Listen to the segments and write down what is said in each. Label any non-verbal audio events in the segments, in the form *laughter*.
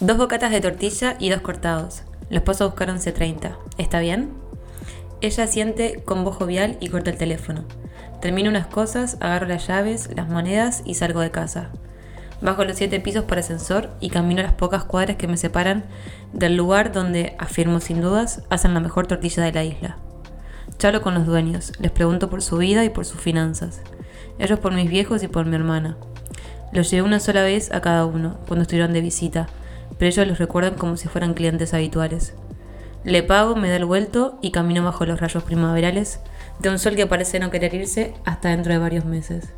Dos bocatas de tortilla y dos cortados. Los paso a buscar 11.30. ¿Está bien? Ella siente con voz jovial y corta el teléfono. Termino unas cosas, agarro las llaves, las monedas y salgo de casa. Bajo los siete pisos por ascensor y camino las pocas cuadras que me separan del lugar donde, afirmo sin dudas, hacen la mejor tortilla de la isla. Charlo con los dueños, les pregunto por su vida y por sus finanzas. Ellos por mis viejos y por mi hermana. Los llevé una sola vez a cada uno, cuando estuvieron de visita, pero ellos los recuerdan como si fueran clientes habituales. Le pago, me da el vuelto y camino bajo los rayos primaverales de un sol que parece no querer irse hasta dentro de varios meses.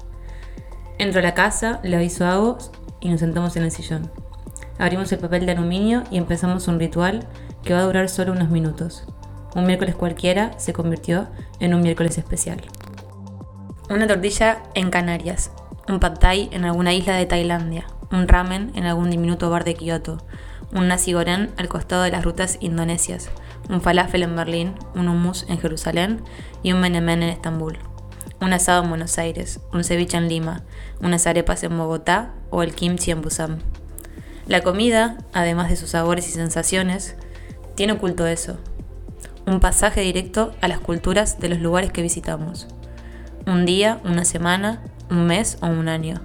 Entro a la casa, le aviso a Agos y nos sentamos en el sillón. Abrimos el papel de aluminio y empezamos un ritual que va a durar solo unos minutos. Un miércoles cualquiera se convirtió en un miércoles especial. Una tortilla en Canarias, un pad thai en alguna isla de Tailandia, un ramen en algún diminuto bar de Kioto, un nasi goreng al costado de las rutas indonesias, un falafel en Berlín, un hummus en Jerusalén y un menemen en Estambul. Un asado en Buenos Aires, un ceviche en Lima, unas arepas en Bogotá o el kimchi en Busan. La comida, además de sus sabores y sensaciones, tiene oculto eso, un pasaje directo a las culturas de los lugares que visitamos. Un día, una semana, un mes o un año.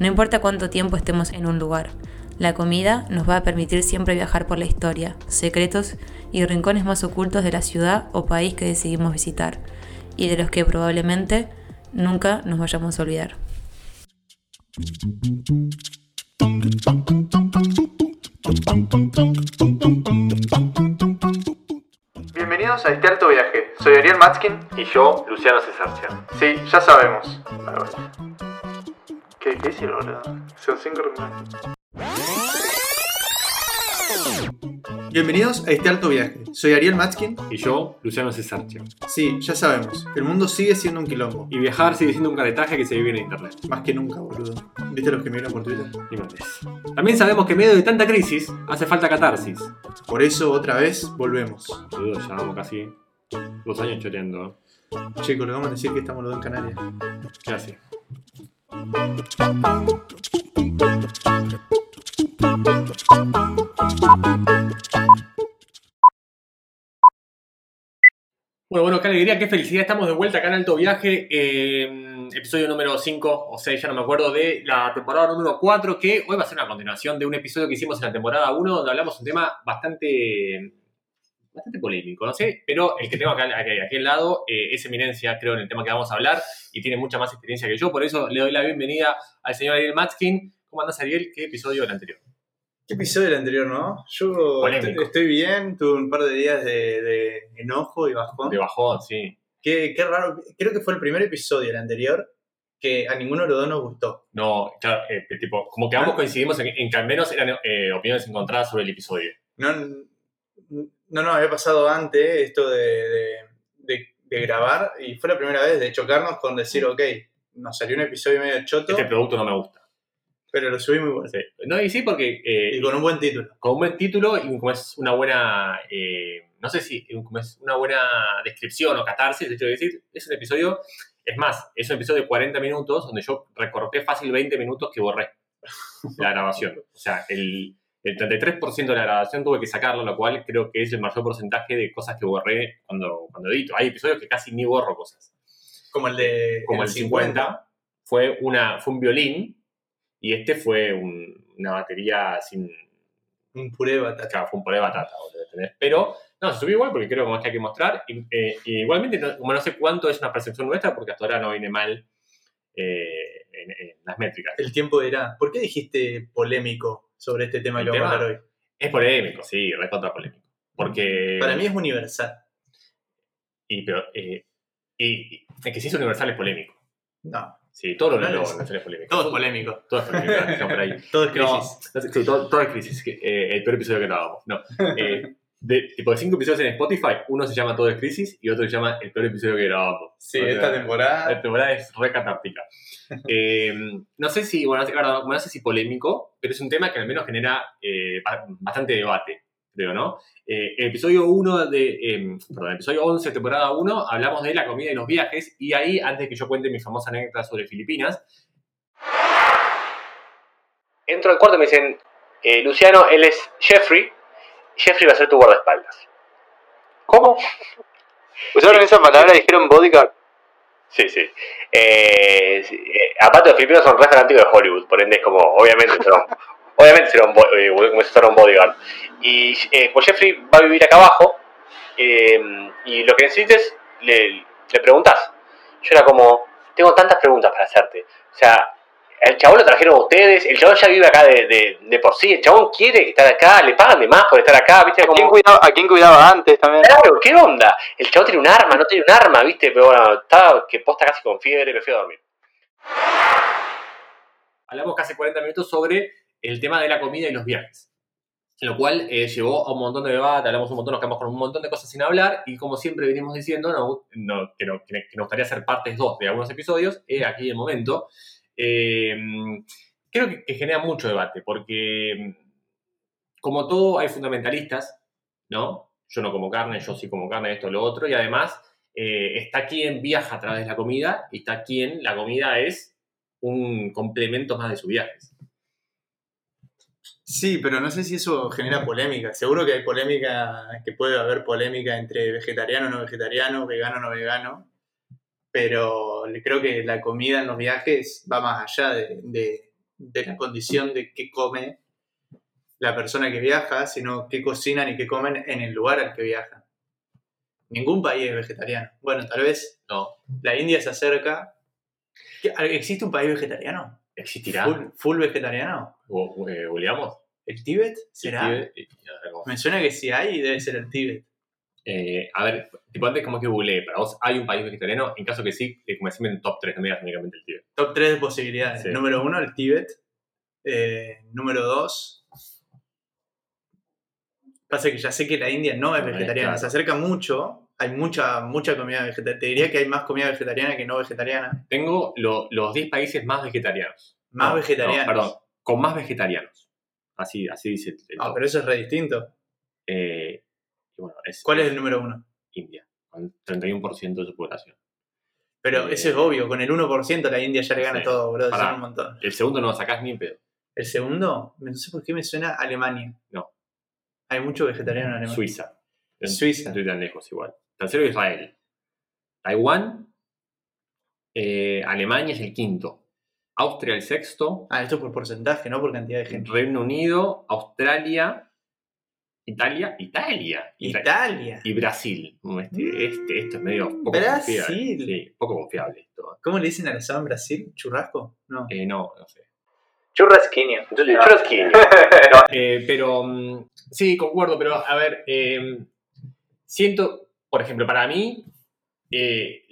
No importa cuánto tiempo estemos en un lugar, la comida nos va a permitir siempre viajar por la historia, secretos y rincones más ocultos de la ciudad o país que decidimos visitar, y de los que probablemente nunca nos vayamos a olvidar. Bienvenidos a este alto viaje. Soy Ariel Matskin. Y yo, Luciano Cesarcia. Sí, ya sabemos. ¿Qué, qué hicieron ahora? Son cinco reuniones. Bienvenidos a este alto viaje. Soy Ariel Matskin. Y yo, Luciano Cesarcia. Sí, ya sabemos. El mundo sigue siendo un quilombo. Y viajar sigue siendo un caretaje que se vive en internet. Más que nunca, boludo. ¿Viste los que me vieron por Twitter? Más. También sabemos que en medio de tanta crisis hace falta catarsis. Por eso, otra vez, volvemos. Boludo, ya vamos casi dos años choreando. Chicos, le vamos a decir que estamos los dos en Canarias. ¿Qué hace? Bueno, bueno, qué alegría, qué felicidad. Estamos de vuelta acá en Alto Viaje. eh, episodio número 5 o 6, ya no me acuerdo, de la temporada número 4, que hoy va a ser una continuación de un episodio que hicimos en la temporada 1, donde hablamos un tema bastante bastante polémico, no sé, pero el que tengo acá, aquí, aquí al lado eh, es eminencia, creo, en el tema que vamos a hablar y tiene mucha más experiencia que yo, por eso le doy la bienvenida al señor Ariel Matskin. ¿Cómo andás, Ariel? ¿Qué episodio del anterior? ¿Qué episodio del anterior, no? Yo Polémico. estoy bien, tuve un par de días de, de enojo y bajón. De bajón, sí. Qué, qué raro, creo que fue el primer episodio del anterior que a ninguno de los dos nos gustó. No, claro, eh, tipo, como que ambos coincidimos en, en que al menos eran eh, opiniones encontradas sobre el episodio. No, no nos había pasado antes esto de, de, de- de grabar y fue la primera vez de chocarnos con decir, ok, nos salió un episodio medio choto, Este producto no me gusta. pero lo subí muy bueno. Sí. No, y sí, porque eh, Y con un buen título. con un buen título y como es una buena, eh, no sé si como es una buena descripción o catarsis, de hecho de decir, es un episodio, es más, es un episodio de 40 minutos donde yo recorté fácil 20 minutos que borré la grabación. O sea, el, el 33% de la grabación tuve que sacarlo, lo cual creo que es el mayor porcentaje de cosas que borré cuando, cuando edito. Hay episodios que casi ni borro cosas. Como el de Como el 50, fue, una, fue un violín y este fue un- una batería sin, Un puré de batata. Claro, fue un puré de batata. Pero, no, se subió igual porque creo que más que hay que mostrar. Y, eh, y igualmente, no, como no sé cuánto es una percepción nuestra, porque hasta ahora no viene mal eh, en, en las métricas. El tiempo dirá. ¿Por qué dijiste polémico sobre este tema ¿El que vamos a hablar hoy? Es polémico, sí, recontra polémico. Porque. Para mí es universal. Y, pero, eh, y, es que si es universal es polémico. No, Sí, todo lo No, lo no, universal es polémico. todo es polémico. Todo es polémico. *laughs* Todo es No, crisis. no sé, sí, todo, todo es crisis. eh, el peor episodio que grabamos. No. *laughs* Eh, de, tipo de cinco episodios en Spotify, uno se llama Todo es crisis y otro se llama El peor episodio que grabamos. Sí, O sea, esta temporada. La temporada es re catártica. *laughs* Eh, no sé si, bueno, no sé- si polémico, pero es un tema que al menos genera eh, ba- bastante debate, creo, ¿no? Eh, el episodio 1 de, eh, perdón, el episodio 11, temporada 1, hablamos de la comida y los viajes, y ahí, antes de que yo cuente mi famosa anécdota sobre Filipinas, entro al cuarto y me dicen, Eh, Luciano, él es Jeffrey. Jeffrey va a ser tu guardaespaldas. ¿Cómo? ¿Usaron esa palabra y dijeron bodyguard? Sí, sí. Eh, sí, eh, aparte, los filipinos son re fanáticos de Hollywood, por ende es como, obviamente, un- *laughs* obviamente será un, bo- eh, un bodyguard. Y eh, pues Jeffrey va a vivir acá abajo eh, y lo que necesites le, le preguntas. Yo era como, tengo tantas preguntas para hacerte. O sea, el chabón lo trajeron ustedes, el chabón ya vive acá de, de, de por sí, el chabón quiere estar acá, le pagan de más por estar acá, ¿viste? ¿A quién, Como, cuidaba, ¿A quién cuidaba antes también? Claro, ¿qué onda? El chavo tiene un arma, no tiene un arma, ¿viste? Pero bueno, estaba que posta casi con fiebre, me fui a dormir. Hablamos casi 40 minutos sobre el tema de la comida y los viajes. Lo cual eh, llevó a un montón de debate, hablamos un montón, nos quedamos con un montón de cosas sin hablar y como siempre venimos diciendo, no, no, que, no- que nos gustaría hacer partes 2 de algunos episodios, eh, aquí el momento. Eh, creo que, genera mucho debate porque como todo hay fundamentalistas, ¿no? Yo no como carne, yo sí como carne, esto, lo otro, y además eh, está quien viaja a través de la comida y está quien la comida es un complemento más de sus viajes. Sí, pero no sé si eso genera polémica. Seguro que hay polémica, que puede haber polémica entre vegetariano, no vegetariano, vegano, no vegano. Pero creo que la comida en los viajes va más allá de, de- de la condición de qué come la persona que viaja, sino qué cocinan y qué comen en el lugar al que viajan. Ningún país es vegetariano. Bueno, tal vez No, la India se acerca. ¿Qué- ¿Existe un país vegetariano? ¿existirá? ¿Full, full vegetariano? ¿O, eh, googleamos? ¿El Tíbet? ¿Será? Vamos. Me suena que si hay, debe ser el Tíbet. Eh, a ver, tipo antes como que googleé, para vos hay un país vegetariano, en caso que sí, como decime en top 3, no me digas únicamente el tío. Top 3 de posibilidades. Sí. Número 1, el Tíbet. Eh, número 2. Pasa que ya sé que la India no es No, es vegetariana. claro. Se acerca mucho. Hay mucha, mucha comida vegetariana. Te diría que hay más comida vegetariana que no vegetariana. Tengo lo- los 10 países más vegetarianos. Más No, vegetarianos. no, perdón, con más vegetarianos. Así, así dice el Ah, top. pero eso es re distinto. Eh, y bueno, es, ¿Cuál es el número 1? India, con 31% de su población. Pero Eh, eso es obvio. Con el 1% la India ya le gana sí. todo, bro. Pará. Un montón. El segundo no lo sacás ni en pedo. El segundo, no sé por qué me suena Alemania. No. Hay mucho vegetariano en Alemania. Suiza. En- Suiza. No estoy tan lejos igual. Tercero Israel. Taiwán. eh, Alemania es el quinto. Austria el sexto. Ah, esto es por porcentaje, no por cantidad de gente. Reino Unido, Australia, Italia, Italia. Y, Italia. y Brasil. Mm, Este, este- esto es medio poco Brasil. confiable. Sí, poco confiable esto. ¿Cómo le dicen al asado en Brasil? ¿Churrasco? No. Eh, no, no sé. Churrasquinho. Churrasquinho. *laughs* Eh, pero mm, sí, concuerdo, pero a ver, eh, siento, por ejemplo, para mí, eh,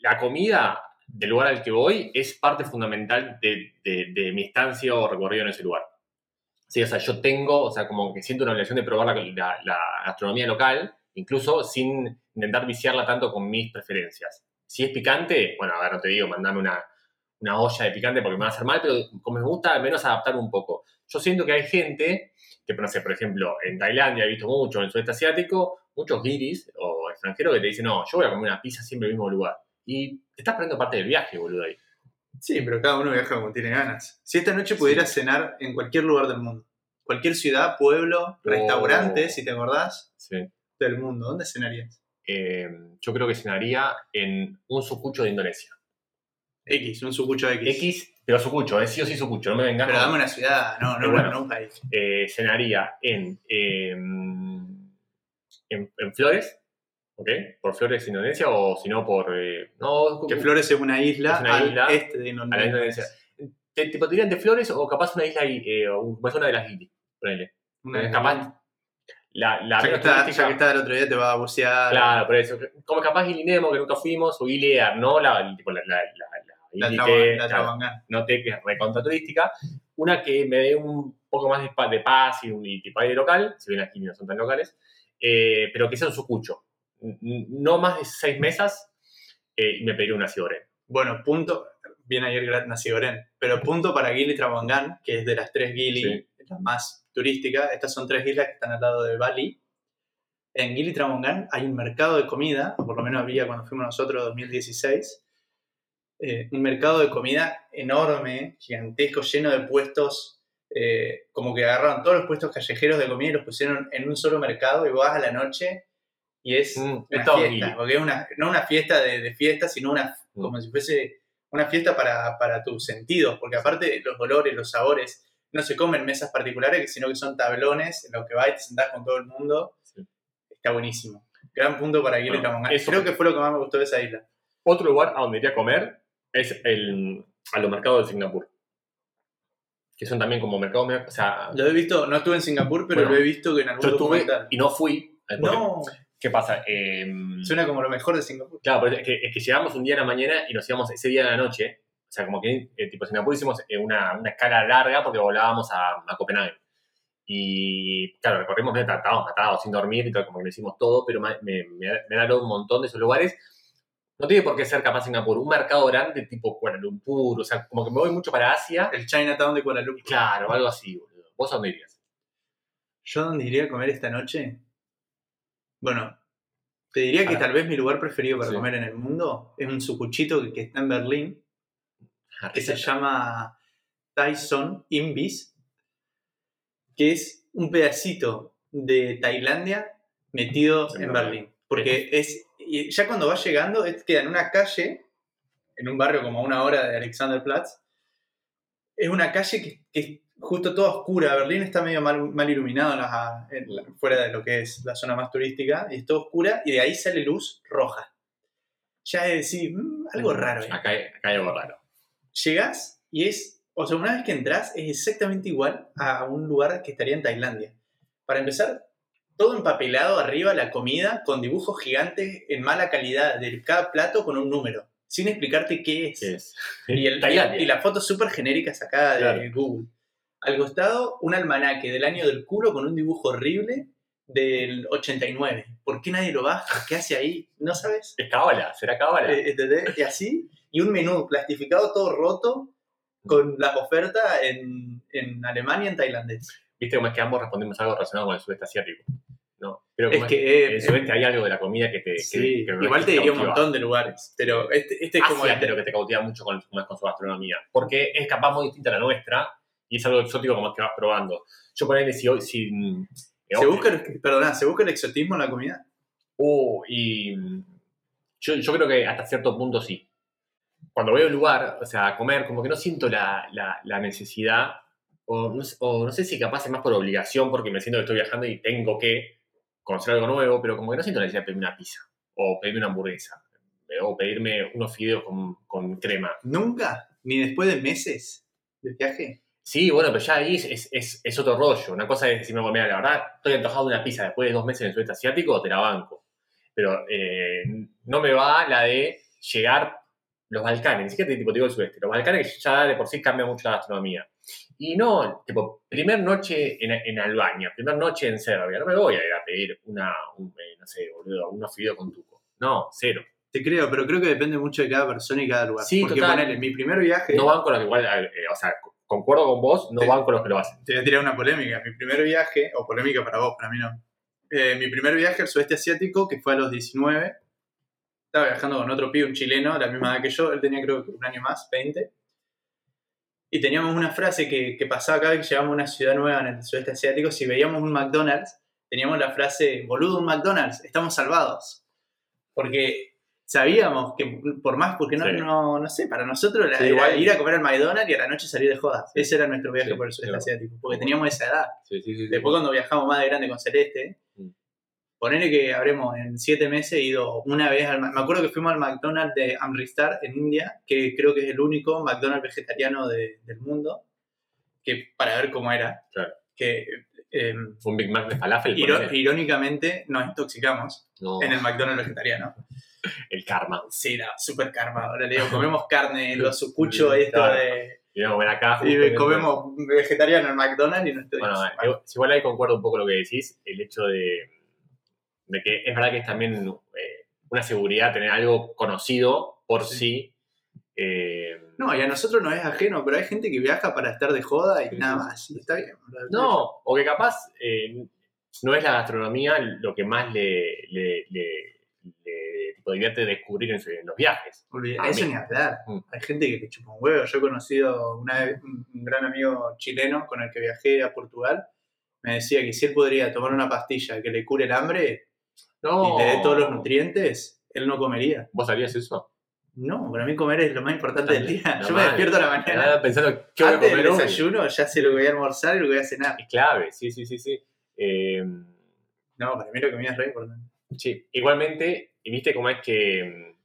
la comida del lugar al que voy es parte fundamental de, de- de mi estancia o recorrido en ese lugar. Sí, o sea, yo tengo, o sea, como que siento una obligación de probar la, la- gastronomía local, incluso sin intentar viciarla tanto con mis preferencias. Si es picante, bueno, a ver, no te digo, mandame una, una olla de picante porque me va a hacer mal, pero como me gusta, al menos adaptar un poco. Yo siento que hay gente que, no sé, por ejemplo, en Tailandia he visto mucho, en el sudeste asiático, muchos guiris o extranjeros que te dicen, no, yo voy a comer una pizza siempre en el mismo lugar. Y te estás perdiendo parte del viaje, boludo, ahí. Sí, pero cada uno viaja como tiene ganas. Si esta noche pudieras cenar en cualquier lugar del mundo, cualquier ciudad, pueblo, restaurante, Oh. si te acordás, Sí. del mundo, ¿dónde cenarías? Eh, yo creo que cenaría en un sucucho de Indonesia. X, un sucucho X. X, pero sucucho, es sí o sí sucucho, no me vengas. Pero dame una ciudad, no, no, bueno. no un país. eh, cenaría en, eh, en, en Flores, ¿ok? Por Flores, Indonesia, o si no por... eh, no, Que Flores es una isla, Es una al isla este de a la Indonesia. Indonesia. Te, te dirían de Flores o capaz una isla, ahí, eh, o una zona de las Gili, ponele. Una Eh, capaz la, la ya, que está, turística- ya que está el otro día te va a bucear. Claro, por eso. Como capaz Gilinemo, que nunca fuimos, o Gilead, ¿no? La, tipo, la, la, la, La, Gili que- la Trabangán. noté que es recontra turística. Una que me dé un poco más de, de paz y, un, y tipo aire local, si bien aquí no son tan locales, eh, pero que sea un sucucho. No más de seis mesas eh, y me pediría una ciorén. Bueno, punto. Bien ayer nació Oren. Pero punto para Gili Trabangán, que es de las tres Gili, Sí. la más turística. Estas son tres islas que están al lado de Bali. En Gili Trabangán hay un mercado de comida, o por lo menos había cuando fuimos nosotros en 2016. eh, un mercado de comida enorme, gigantesco, lleno de puestos eh, como que agarraron todos los puestos callejeros de comida y los pusieron en un solo mercado y vas a la noche y es Mm, una fiesta, porque es una, no una fiesta de, de fiesta, sino una, Mm. como si fuese una fiesta para, para tus sentidos, porque aparte los olores, los sabores, no se comen en mesas particulares, sino que son tablones en los que vas y te sentás con todo el mundo. Sí. Está buenísimo. Gran punto para Gili Bueno, eso- Creo que fue lo que más me gustó de esa isla. Otro lugar a donde iría a comer es el, a los mercados de Singapur. Que son también como mercados, o sea, Lo he visto, no estuve en Singapur, pero Bueno, lo he visto que en algún yo estuve documental. y no fui. No, ¿Qué pasa? Eh, suena como lo mejor de Singapur. Claro, pero es que, es que llegamos un día en la mañana y nos íbamos ese día en la noche. O sea, como que eh, tipo Singapur hicimos eh, una, una escala larga porque volábamos a, a Copenhague. Y claro, recorrimos, medio estábamos matados, sin dormir y todo, como que lo hicimos todo, pero me, me, me, me han hablado un montón de esos lugares. No tiene por qué ser capaz Singapur, un mercado grande tipo Kuala Lumpur, o sea, como que me voy mucho para Asia. El Chinatown de Kuala Lumpur. Claro, algo así, boludo. ¿Vos a dónde irías? ¿Yo dónde iría a comer esta noche? Bueno, te diría que tal vez mi lugar preferido para Sí. comer en el mundo es un sucuchito que, que está en Berlín, Ah, que se llama Tyson Imbis, que es un pedacito de Tailandia metido En en Berlín. Berlín. Porque es, ya cuando vas llegando, es, queda en una calle, en un barrio como a una hora de Alexanderplatz, es una calle que, que es justo toda oscura. Berlín está medio mal, mal iluminado en la- en la- fuera de lo que es la zona más turística, y es todo oscura, y de ahí sale luz roja. Ya es decir, "Mm, algo raro. ¿eh?". Acá, hay- acá hay algo raro. Llegás y es, o sea, una vez que entras, es exactamente igual a un lugar que estaría en Tailandia. Para empezar, todo empapelado arriba, la comida, con dibujos gigantes en mala calidad de cada plato con un número, sin explicarte qué es. ¿Qué es? Y, el, *laughs* Tailandia. y la foto súper genérica sacada de. Google. Al costado, un almanaque del año del culo con un dibujo horrible del 89. ¿Por qué nadie lo baja? ¿Qué hace ahí? ¿No sabes? Es cábala, será cábala. Eh, ¿entendés? Y así, y un menú plastificado todo roto con las ofertas en, en Alemania y en tailandés. Viste cómo es que ambos respondimos algo relacionado con el sudeste asiático. No, pero Es como es que, en eh, el sudeste hay algo de la comida que te. que- sí, que- igual te que diría un montón de lugares, pero este, este es como Asia el- creo que te cautiva mucho con, como con su gastronomía. Porque es capaz muy distinta a la nuestra y es algo exótico como que vas probando. Yo si hoy. Si, mm, eh, ¿Se busca, el, perdona, ¿se busca el exotismo en la comida? Uh, y yo, yo creo que hasta cierto punto sí. Cuando voy a un lugar, o sea, a comer, como que no siento la, la- la necesidad, o no, sé- o no sé si capaz es más por obligación, porque me siento que estoy viajando y tengo que conocer algo nuevo, pero como que no siento la necesidad de pedirme una pizza, o pedirme una hamburguesa, eh, o pedirme unos fideos con, con crema. ¿Nunca? ¿Ni después de meses de viaje? Sí, bueno, pero ya ahí es, es, es- otro rollo. Una cosa es decirme, mira, la verdad, estoy antojado de una pizza después de dos meses en el sudeste asiático, te la banco. Pero eh, no me va la de llegar los Balcanes, ni siquiera te, tipo, te digo el sudeste, los Balcanes ya de por sí cambia mucho la gastronomía. Y no, tipo, primer noche en, en Albania, primer noche en Serbia, no me voy a ir a pedir una, un, eh, no sé, boludo, unos fideos con tuco. No, cero. Te creo, pero creo que depende mucho de cada persona y cada lugar. Sí, Porque total. ponele, mi primer viaje, No van con los que igual, eh, o sea, concuerdo con vos, no Sí. van con los que lo hacen. te voy a tirar una polémica. Mi primer viaje, o polémica para vos, para mí no. Eh, mi primer viaje al sudeste asiático, que fue a los 19, estaba viajando con otro pibe, un chileno, de la misma edad que yo, él tenía creo que un año más, 20. Y teníamos una frase que, que pasaba cada vez que llegamos a una ciudad nueva en el sudeste asiático, si veíamos un McDonald's, teníamos la frase, boludo, un McDonald's, estamos salvados. Porque sabíamos que por más, porque no, Sí. no, no sé, para nosotros Sí, era ir a comer al McDonald's y a la noche salir de jodas. Ese era nuestro viaje Sí, por el sudeste sí. asiático, porque teníamos esa edad. Sí, sí, sí. Después cuando viajamos más de grande con Celeste, Mm. ponele que habremos en siete meses ido una vez al... Me acuerdo que fuimos al McDonald's de Amritsar en India, que creo que es el único McDonald's vegetariano de- del mundo, que para ver cómo era. Claro. Que eh, Un Big Mac de falafel. irónicamente nos intoxicamos No, en el McDonald's vegetariano. *laughs* el karma. Sí, no, súper karma. Ahora le digo, comemos carne, *laughs* los sucuchos, esto Claro. de... Y vamos a ver acá. Y comemos vegetariano en McDonald's y no estoy... Bueno, igual- igual ahí concuerdo un poco lo que decís, el hecho de, de que es verdad que es también eh, una seguridad tener algo conocido por sí. Sí. eh, No, y a nosotros no es ajeno, pero hay gente que viaja para estar de joda y Sí, nada más. Y está bien. no, o que capaz eh, no es la gastronomía lo que más le, le, le- divierte descubrir en, su- en los viajes. A Eso mí. ni hablar. Mm. Hay gente que le chupa un huevo. Yo he conocido una vez un gran amigo chileno con el que viajé a Portugal. Me decía que si él podría tomar una pastilla que le cure el hambre No. y le dé todos los nutrientes, él no comería. ¿Vos harías eso? No, para mí comer es lo más importante del día. *laughs* Yo me despierto a la mañana. Ah, pensando, ¿qué voy a comer del desayuno ya sé lo que voy a almorzar y lo que voy a cenar. Es clave, sí, sí, sí, sí. Eh, No, para mí la comida es re importante. Sí, igualmente, y viste cómo es que mm,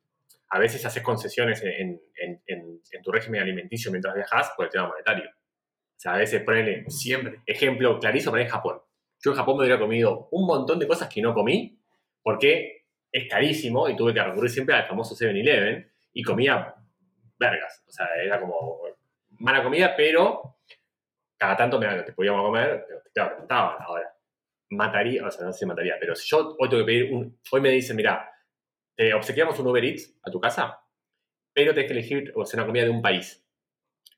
a veces haces concesiones en, en- en- en tu régimen alimenticio mientras viajas por el tema monetario. O sea, a veces ponele, Siempre. ejemplo clarísimo en Japón. Yo en Japón me hubiera comido un montón de cosas que no comí porque es carísimo y tuve que recurrir siempre al famoso 7-Eleven y comía vergas. O sea, era como mala comida, pero cada tanto me te podíamos comer, pero claro, te ahora. Mataría, o sea, no sé si mataría, pero si yo hoy tengo que pedir un. Hoy me dicen, mira, te obsequiamos un Uber Eats a tu casa, pero tenés que elegir o sea, una comida de un país.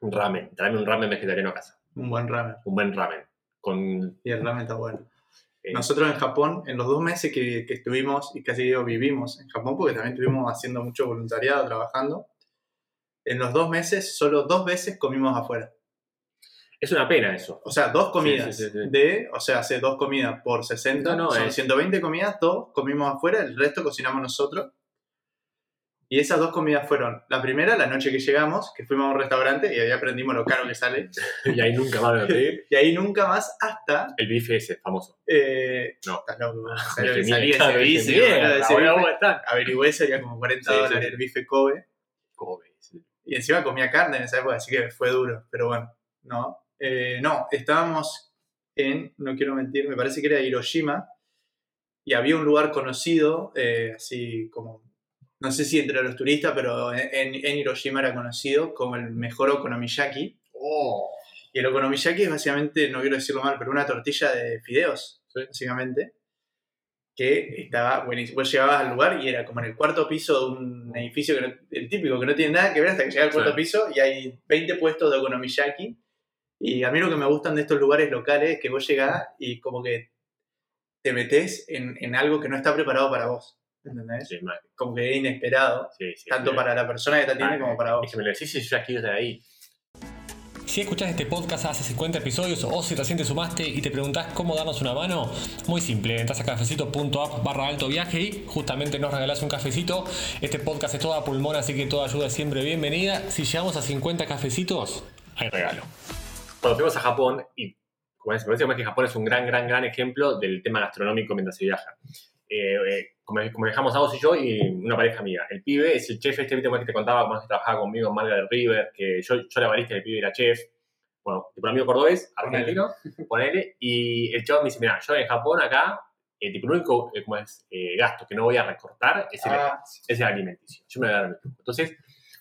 Un ramen. Tráeme un ramen vegetariano a casa. Un buen ramen. Un buen ramen. Con. Y el ramen está bueno. eh, Nosotros en Japón, en los dos meses que, que estuvimos, y casi digo vivimos en Japón, porque también estuvimos haciendo mucho voluntariado, trabajando, en los dos meses, solo dos veces comimos afuera. Es una pena eso. O sea, dos comidas sí, sí, sí. de, o sea, hace dos comidas por 60, No, no, son es- 120 comidas, dos comimos afuera, el resto cocinamos nosotros. Y esas dos comidas fueron, la primera, la noche que llegamos, que fuimos a un restaurante y ahí aprendimos lo caro que sale. *laughs* y ahí nunca más. *laughs* Y ahí nunca más hasta... El bife ese, famoso. Eh, No. estás loco, ese bife, averigüé, sería como 40 Sí, sí, dólares el bife Kobe. Kobe, sí. Y encima comía carne en esa época, así que fue duro. Pero bueno, no. Eh, no, estábamos en, no quiero mentir, me parece que era Hiroshima. Y había un lugar conocido, eh, así como, no sé si entre los turistas, pero en, en Hiroshima era conocido como el mejor okonomiyaki. Oh. Y el okonomiyaki es básicamente, no quiero decirlo mal, pero una tortilla de fideos, Sí. básicamente, que estaba buenísimo. Vos llegabas al lugar y era como en el cuarto piso de un edificio, que no- el típico, que no tiene nada que ver hasta que llega al cuarto Sí. piso y hay 20 puestos de okonomiyaki. Y a mí lo que me gustan de estos lugares locales es que vos llegás y como que te metés en, en algo que no está preparado para vos. ¿Entendés? Sí, mal. Como que es inesperado, Sí, sí, tanto sí. para la persona que te atiende Ah, como para vos. Es que me lo decís y yo ya quiero estar ahí. Si escuchás este podcast hace 50 episodios o si recién te sumaste y te preguntás cómo darnos una mano, muy simple, entras a cafecito.app barra alto viaje y justamente nos regalás un cafecito. Este podcast es toda pulmón, así que toda ayuda es siempre bienvenida. Si llegamos a 50 cafecitos, hay regalo. Cuando fuimos a Japón, y como es, me que Japón es un gran, gran, gran ejemplo del tema gastronómico mientras se viaja. Eh, eh, como, como viajamos a vos y yo y una pareja amiga. El pibe es el chef este, como que te contaba, como que trabajaba conmigo en Marga del River, que yo, yo era barista y el pibe era chef. Bueno, tipo un amigo cordobés, argentino, ponele, y el chavo me dice, mira, yo en Japón acá, eh, tipo, el único eh, como es, eh, gasto que no voy a recortar es el, Ah, es el alimenticio. Yo me voy a dar tiempo. Entonces,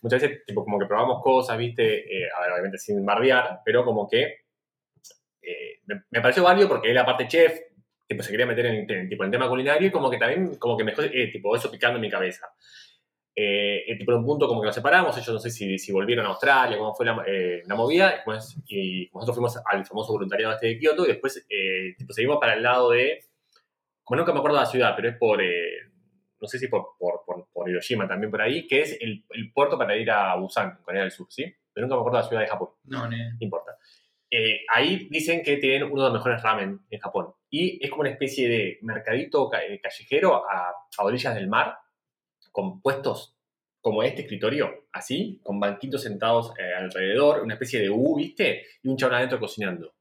muchas veces, tipo, como que probamos cosas, ¿viste? Eh, a ver, obviamente sin bardear, pero como que eh, me, pareció válido porque él, aparte chef, tipo, se quería meter en, tipo, en tema culinario y como que también, como que me dejó, eh, tipo, eso picando en mi cabeza. Tipo, en un punto como que nos separamos, ellos no sé si, volvieron a Australia, cómo fue la, la movida, y, y nosotros fuimos al famoso voluntariado este de Kioto y después tipo, seguimos para el lado de, como nunca me acuerdo de la ciudad, pero es por, no sé si por, por, por, por Hiroshima también por ahí, que es el, el puerto para ir a Busan, Corea del Sur, ¿sí? Pero nunca me acuerdo de la ciudad de Japón, no, ni- no importa. Eh, ahí dicen que tienen uno de los mejores ramen en Japón. Y es como una especie de mercadito ca- eh, callejero a, a orillas del mar, con puestos como este escritorio, así, con banquitos sentados eh, alrededor, una especie de U, ¿viste? Y un chabón adentro cocinando.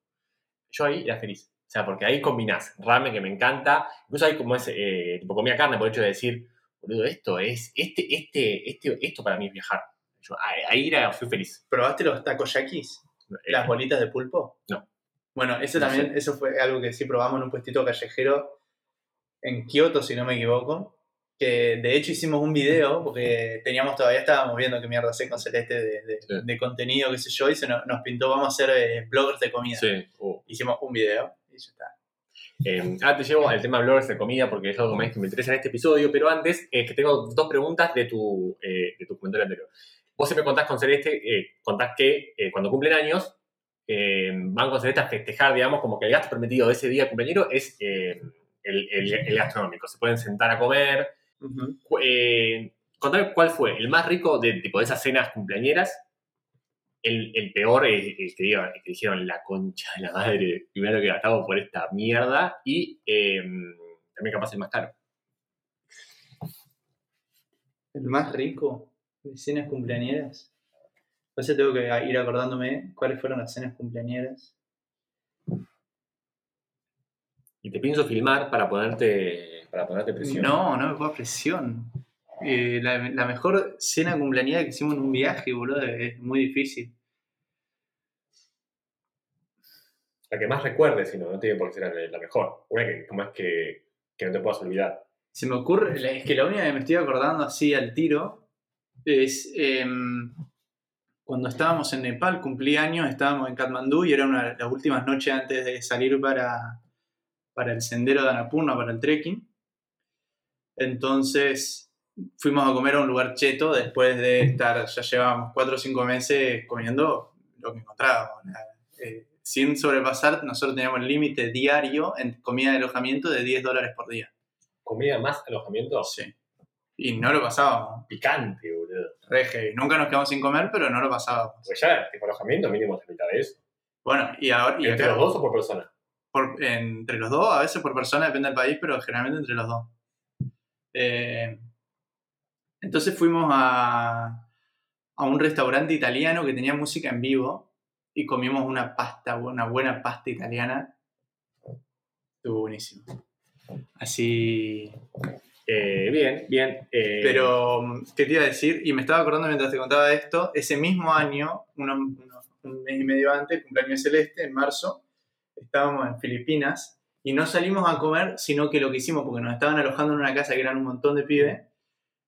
Yo ahí era feliz. O sea, porque ahí combinás ramen que me encanta, incluso ahí como es, eh, tipo comía carne por el hecho de decir, boludo, esto es, este, este, este, esto para mí es viajar. Yo, ahí, era, fui feliz. ¿Probaste los takoyakis? Eh, ¿Las bolitas de pulpo? No. Bueno, eso No también, eso fue algo que sí probamos en un puestito callejero en Kioto, si no me equivoco. Que de hecho hicimos un video, porque teníamos todavía estábamos viendo qué mierda hacer con Celeste de, de- Sí. de contenido, qué sé yo, y se nos, nos pintó, vamos a hacer eh, bloggers de comida. Sí. Uh. Hicimos un video y ya está. Eh, ahora te llevo al tema de bloggers de comida porque es algo que me interesa en este episodio, pero antes es que tengo dos preguntas de tu, eh, de tu comentario anterior. Vos siempre contás con Celeste, eh, contás que eh, cuando cumplen años eh, van con Celeste a festejar, digamos, como que el gasto permitido de ese día cumpleañero es eh, el, el- el gastronómico. Se pueden sentar a comer, Eh, contame cuál fue el más rico de, tipo, de esas cenas cumpleañeras. El, el peor, el que, diga- el que dijeron la concha de la madre, primero que gastamos por esta mierda. Y eh, también capaz el más caro. El más rico de cenas cumpleañeras. Entonces tengo que ir acordándome cuáles fueron las cenas cumpleañeras. Y te pienso filmar para ponerte, para ponerte presión. No, no me pongo presión. Eh, la, la mejor cena cumpleañera que hicimos en un viaje, boludo, es muy difícil. La que más recuerdes, si no, no tiene por qué ser la, mejor. Una que como es que, que no te puedas olvidar. Se me ocurre, es que la única que me estoy acordando así al tiro es em, cuando estábamos en Nepal, cumplí años, estábamos en Katmandú y era una de las últimas noches antes de salir para, para el sendero de Annapurna, para el trekking. Entonces fuimos a comer a un lugar cheto después de estar, ya llevábamos cuatro o cinco meses comiendo lo que encontrábamos. eh, sin sobrepasar, nosotros teníamos el límite diario en comida de alojamiento de 10 dólares por día. Comida más alojamiento. Sí. Y no lo pasábamos. Picante, boludo. Re heavy. Nunca nos quedamos sin comer, pero no lo pasábamos. Pues ya, tipo alojamiento mínimo es la mitad de eso. Bueno, y ahora. Y ¿Entre acá, los dos o por persona? por- entre los dos, a veces por persona, depende del país, pero generalmente entre los dos. Eh, entonces fuimos a, a un restaurante italiano que tenía música en vivo y comimos una pasta, una buena pasta italiana. Estuvo buenísimo. Así. Eh, bien, bien. eh, Pero, ¿qué te iba a decir? Y me estaba acordando mientras te contaba esto, ese mismo año, un mes y medio antes, cumpleaños celeste, en marzo, estábamos en Filipinas y no salimos a comer, sino que lo que hicimos, porque nos estaban alojando en una casa que eran un montón de pibes,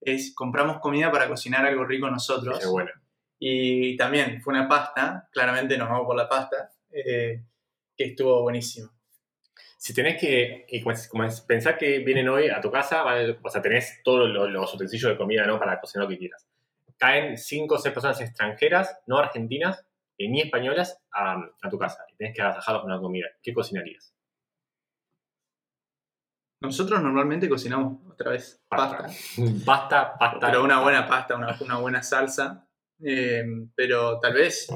es compramos comida para cocinar algo rico nosotros. Qué bueno. Y también fue una pasta, claramente nos vamos por la pasta, eh, que estuvo buenísimo. Si tenés que, como es- como es, pensar que vienen hoy a tu casa, ¿vale? o sea, tenés todos los, los utensilios de comida ¿no? para cocinar lo que quieras. Caen 5 o 6 personas extranjeras, no argentinas, eh, ni españolas, a, a tu casa. Y tenés que agasajarlos con una comida. ¿Qué cocinarías? Nosotros normalmente cocinamos otra vez Pasta. pasta. *laughs* Pasta, pasta. pero una buena pasta, una, una buena salsa. Eh, pero tal vez,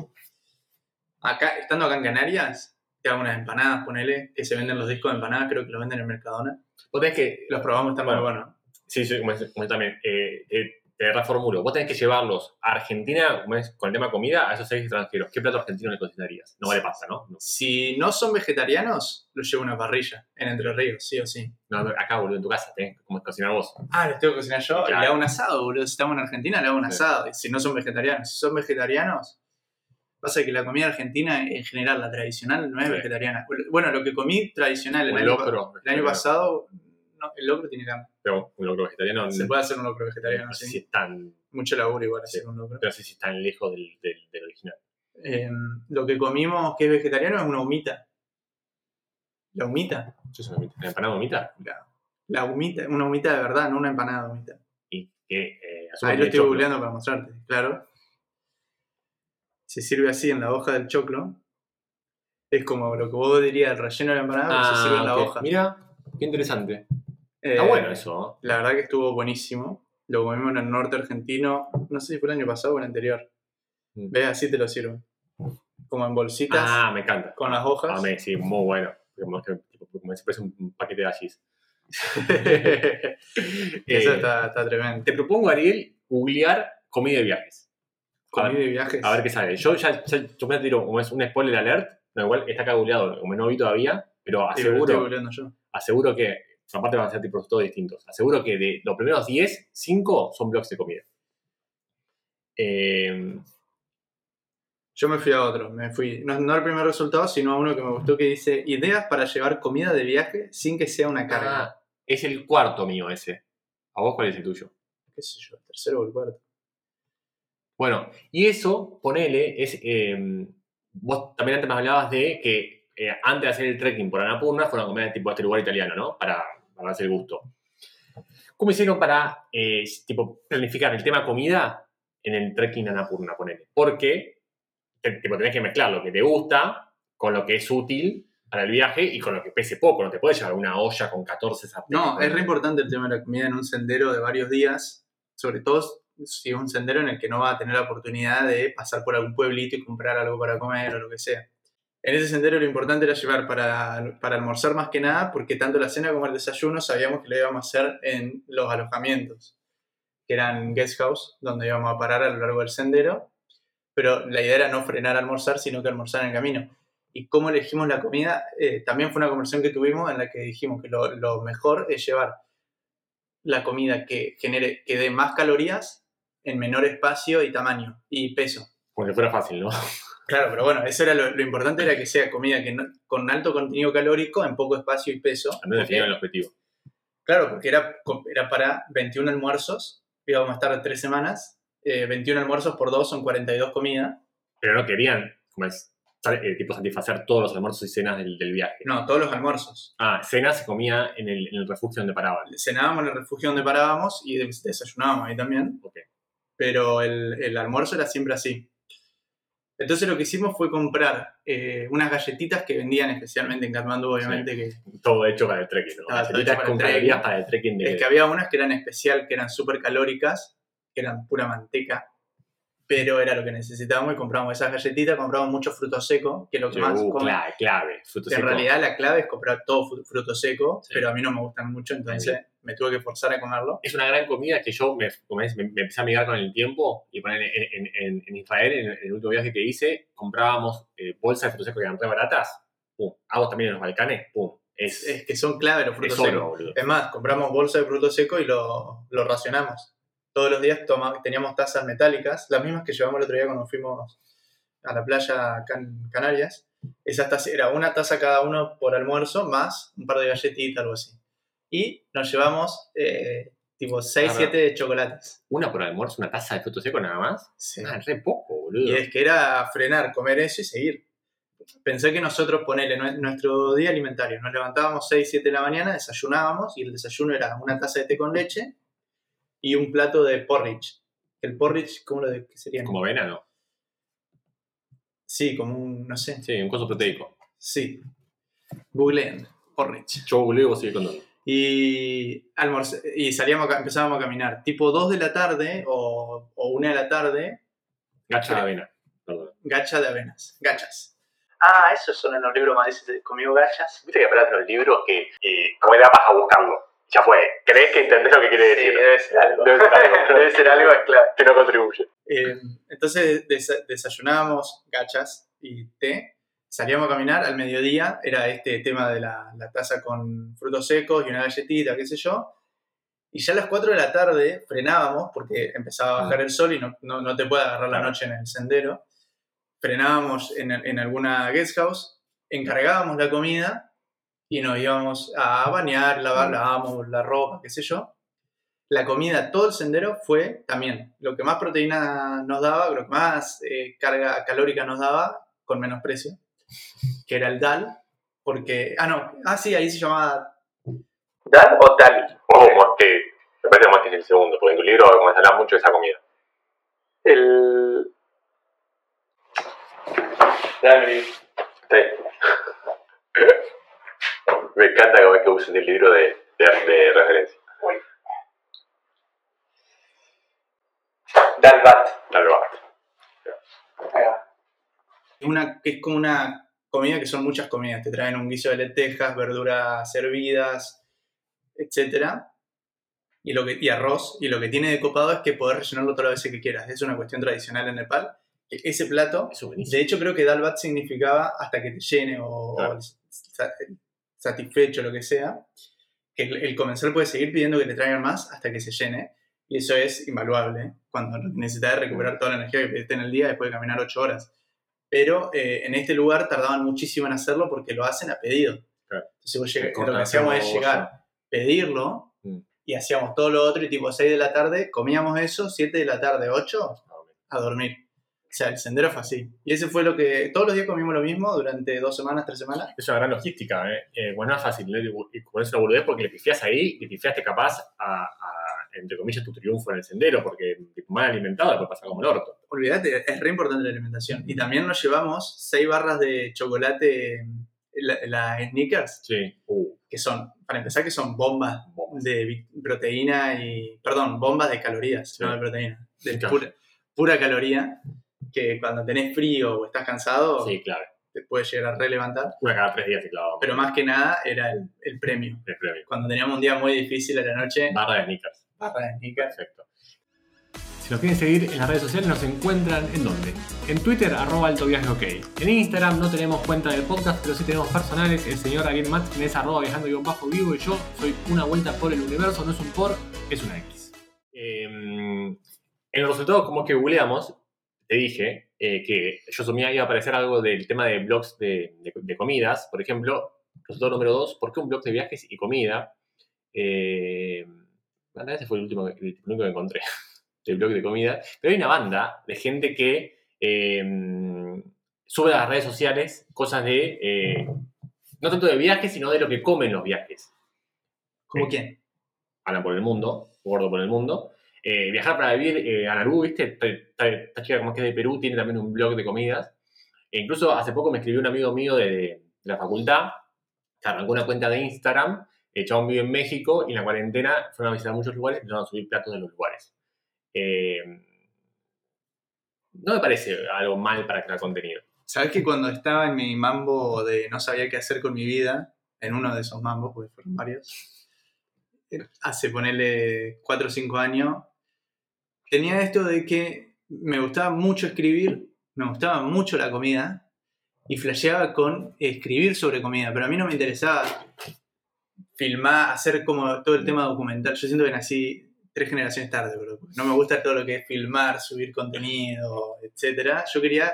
acá, estando acá en Canarias, te hago unas empanadas, ponele, que se venden los discos de empanadas, creo que los venden en Mercadona. Vos tenés que. Los probamos, están muy Bueno. buenos. Sí, sí, como, también. eh, eh, reformulo. Vos tenés que llevarlos a Argentina con el tema comida a esos seis extranjeros. ¿Qué plato argentino le cocinarías? No vale pasta, ¿no? No, Si no son vegetarianos, los llevo a una parrilla en Entre Ríos, sí o sí. no, no, acá, boludo, en tu casa. Como es cocinar vos. Ah, los tengo que cocinar yo. Claro. Le hago un asado, boludo. Si estamos en Argentina, le hago un Sí. asado. Si no son vegetarianos. Si son vegetarianos, pasa que la comida argentina, en general, la tradicional, no es Sí. vegetariana. Bueno, lo que comí tradicional el, Un año, locro. el año pasado, no, el locro tiene carne. Pero un locro vegetariano. Se puede hacer un locro vegetariano, no sé sí. si es tan, Mucho laburo igual Sí. hacer un locro. no sé si es tan lejos del, del, del original. Eh, lo que comimos que es vegetariano es una humita. La humita. ¿Eso es una humita? ¿Una empanada humita? La, la humita, una humita de verdad, no una empanada de humita. Y que eh, Ahí lo estoy googleando para mostrarte, claro. Se sirve así en la hoja del choclo. Es como lo que vos dirías, el relleno de la empanada, pero se sirve en la Ah, hoja. Mira, qué interesante. Eh, Está bueno eso. La verdad que estuvo buenísimo. Lo comimos en el norte argentino. No sé si fue el año pasado o el anterior. Mm. ¿Ves? Así te lo sirvo. Como en bolsitas Ah, me encanta. con las hojas. Ah, me- sí, muy bueno. Como, como si fuese un paquete de. *laughs* Eso Eh, está, está tremendo. Te propongo, Ariel, googlear comida de viajes. Comida ver, de viajes. a ver qué sale. Yo ya, ya yo me tiro como es un spoiler alert. No, igual está acá googleado, como no vi todavía, pero Sí, pero aseguro, yo. aseguro que, aparte van a ser tipos todos distintos, aseguro que de los primeros 10, 5 son blogs de comida. Eh, Yo me fui a otro, me fui, no, no al primer resultado, sino a uno que me gustó que dice ideas para llevar comida de viaje sin que sea una carga. ah, es el cuarto mío ese. ¿A vos cuál es el tuyo? ¿Qué sé yo? El tercero o el cuarto. Bueno, y eso, ponele, es. eh, vos también antes me hablabas de que eh, antes de hacer el trekking por Annapurna fueron a comer tipo a este lugar italiano, ¿no? Para, para darse el gusto. ¿Cómo hicieron para eh, tipo, planificar el tema comida en el trekking Annapurna, ponele? Porque te- tipo, tenés que mezclar lo que te gusta con lo que es útil para el viaje y con lo que pese poco. No te puedes llevar una olla con 14 sartenes. No, es re importante el tema de la comida en un sendero de varios días, sobre todo si es un sendero en el que no va a tener la oportunidad de pasar por algún pueblito y comprar algo para comer o lo que sea. En ese sendero lo importante era llevar para, para almorzar más que nada, porque tanto la cena como el desayuno sabíamos que lo íbamos a hacer en los alojamientos, que eran guest house, donde íbamos a parar a lo largo del sendero, pero la idea era no frenar a almorzar, sino que almorzar en el camino. Y cómo elegimos la comida, eh, también fue una conversación que tuvimos en la que dijimos que lo, mejor es llevar la comida que genere, que dé más calorías en menor espacio y tamaño y peso. Como fuera fácil, ¿no? Claro, pero bueno, eso era lo, lo importante era que sea comida que no- con alto contenido calórico en poco espacio y peso. Al menos definieron el objetivo. claro, porque era, era para 21 almuerzos, íbamos a estar tres semanas, eh, 21 almuerzos por dos son 42 comidas. Pero no querían, como es, eh, tipo satisfacer todos los almuerzos y cenas del, del viaje. No, todos los almuerzos. Ah, cena se comía en el, en el refugio donde paraban. Cenábamos en el refugio donde parábamos y des- desayunábamos ahí también. Ok. Pero el, el almuerzo era siempre así. Entonces lo que hicimos fue comprar eh, unas galletitas que vendían especialmente en Katmandú, obviamente, que Todo hecho para el trekking, ¿no? Galletitas para con el trekking. calorías para el trekking de... Es que había unas que eran especial, que eran súper calóricas, que eran pura manteca, pero era lo que necesitábamos y compramos esas galletitas, compramos mucho fruto seco, que es lo que más Uh, clave, clave. Fruto En seco. realidad la clave es comprar todo fru- fruto seco, Sí. pero a mí no me gustan mucho, entonces me tuve que forzar a comerlo. es una gran comida que yo me, me, me empecé a amigar con el tiempo y en, en, en- en Israel, en, el último viaje que hice, comprábamos eh, bolsas de frutos secos que eran re baratas. Pum. Hago también en los Balcanes. Pum. Es, Es que son clave los frutos secos. boludo. Es más, compramos bolsa de fruto seco y lo, lo racionamos. Todos los días toma- teníamos tazas metálicas, las mismas que llevamos el otro día cuando fuimos a la playa en Canarias. Esas tazas, era una taza cada uno por almuerzo, más un par de galletitas, algo así. Y nos llevamos eh, tipo 6, Ah, 7 chocolates. Una por almuerzo, una taza de frutos secos nada más. Sí. Ah, re poco, boludo. Y es que era frenar, comer eso y seguir. Pensé que nosotros, ponele nue- nuestro día alimentario, nos levantábamos 6, 7 de la mañana, desayunábamos y el desayuno era una taza de té con leche y un plato de porridge. El porridge, ¿cómo lo de, qué sería? Como avena, ¿no? Sí, como un, no sé. Sí, un coso proteico. Sí. Googleen, porridge. Yo boludo y vos seguís contando. Y, almorz- y salíamos, a empezábamos a caminar. Tipo 2 de la tarde o, o 1 de la tarde, Gacha de avena. Perdón. gacha de avenas. Gachas. Ah, esos son en los libros más dice, conmigo gachas. Viste que aparecen los libros que, y como era paja buscarlo. Ya fue. ¿Crees que entendés lo que quiere Sí, decir? debe ser algo. Debe ser algo. *laughs* Debe ser algo, es claro. que no contribuye. Eh, entonces desa- desayunábamos gachas y té, salíamos a caminar al mediodía, era este tema de la, la taza con frutos secos y una galletita, qué sé yo, y ya a las 4 de la tarde frenábamos porque empezaba a bajar el sol y no, no, no te puede agarrar la noche en el sendero, frenábamos en, en alguna guest house, encargábamos la comida y nos íbamos a bañar, lavar, Mm. lavábamos la ropa, qué sé yo, la comida, todo el sendero fue también lo que más proteína nos daba, lo que más eh, carga calórica nos daba, con menos precio, que era el dal, porque, ah, no, ah, sí, ahí se llamaba ¿Dal o Dali? Ojo, Monte. Me parece más que es el segundo, porque en tu libro habla mucho de esa comida. El. Dali. Sí. Me encanta cada vez que uses el libro de, de, de referencia. Dalbat. Va. una, que es como una comida que son muchas comidas, te traen un guiso de lentejas, verduras servidas, etcétera, y, lo que, y arroz, y lo que tiene de copado es que podés rellenarlo todas las veces que quieras, es una cuestión tradicional en Nepal, que ese plato es. De hecho, creo que Dalbat significaba hasta que te llene o, Claro. o sa- satisfecho, lo que sea. Que el, el comensal puede seguir pidiendo que le traigan más hasta que se llene. Y eso es invaluable. Cuando necesitas recuperar toda la energía que pediste en el día después de caminar 8 horas. Pero eh, en este lugar tardaban muchísimo en hacerlo porque lo hacen a pedido. Claro. Entonces vos lo que hacíamos es llegar, pedirlo Mm. y hacíamos todo lo otro y tipo 6 de la tarde comíamos eso, 7 de la tarde, 8 a dormir. O sea, el sendero fue así. Y ese fue lo que. Todos los días comimos lo mismo durante dos semanas, tres semanas. Es una gran logística, ¿eh? Eh, bueno, no es fácil, ¿no? Y como es una boludez porque le pifiás ahí, le pifiaste capaz a, a, entre comillas, tu triunfo en el sendero, porque mal alimentado después pasa como el orto. Olvídate, es re importante la alimentación. Y también nos llevamos seis barras de chocolate la- las sneakers, Sí. Uh, que son, para empezar, que son bombas bombas. de proteína y, perdón, bombas de calorías, Sí. no de proteína, de pura, pura caloría, que cuando tenés frío o estás cansado, Sí, claro. te puede llegar a relevantar, Una cada tres días se clavaba. pero más que nada era el, el premio. El premio. Cuando teníamos un día muy difícil a la noche, Barra de sneakers. barra de sneakers. Perfecto. Si nos quieren seguir en las redes sociales, nos encuentran en dónde? En Twitter, arroba alto viaje ok. En Instagram no tenemos cuenta del podcast, pero sí tenemos personales. El señor Ariel Martin es arroba viajando guion bajo vivo y yo soy una vuelta por el universo, no es un por, es una X. Eh, en los resultados, como que googleamos, te dije eh, que yo asumía iba a aparecer algo del tema de blogs de, de- de comidas. Por ejemplo, resultado número 2, ¿por qué un blog de viajes y comida? Eh, ese fue el último que, el único que encontré *laughs* del blog de comida. Pero hay una banda de gente que eh, sube a las redes sociales cosas de, eh, no tanto de viajes, sino de lo que comen los viajes. ¿Como quién? Ana por el mundo, gordo por el mundo. Eh, viajar para vivir, eh, Analu, ¿viste? Esta chica como que es de Perú, tiene también un blog de comidas. E incluso hace poco me escribió un amigo mío de, de la facultad, que arrancó una cuenta de Instagram, el chabón vive en México y en la cuarentena fueron a visitar muchos lugares y empezaron a subir platos de los lugares. Eh, no me parece algo mal para crear contenido. ¿Sabes que cuando estaba en mi mambo de no sabía qué hacer con mi vida, en uno de esos mambos, porque fueron varios, eh, hace ponerle 4 o 5 años, tenía esto de que me gustaba mucho escribir, me gustaba mucho la comida y flasheaba con escribir sobre comida, pero a mí no me interesaba filmar, hacer como todo el tema documental. Yo siento que nací tres generaciones tarde, bro. No me gusta todo lo que es filmar, subir contenido, etcétera. Yo quería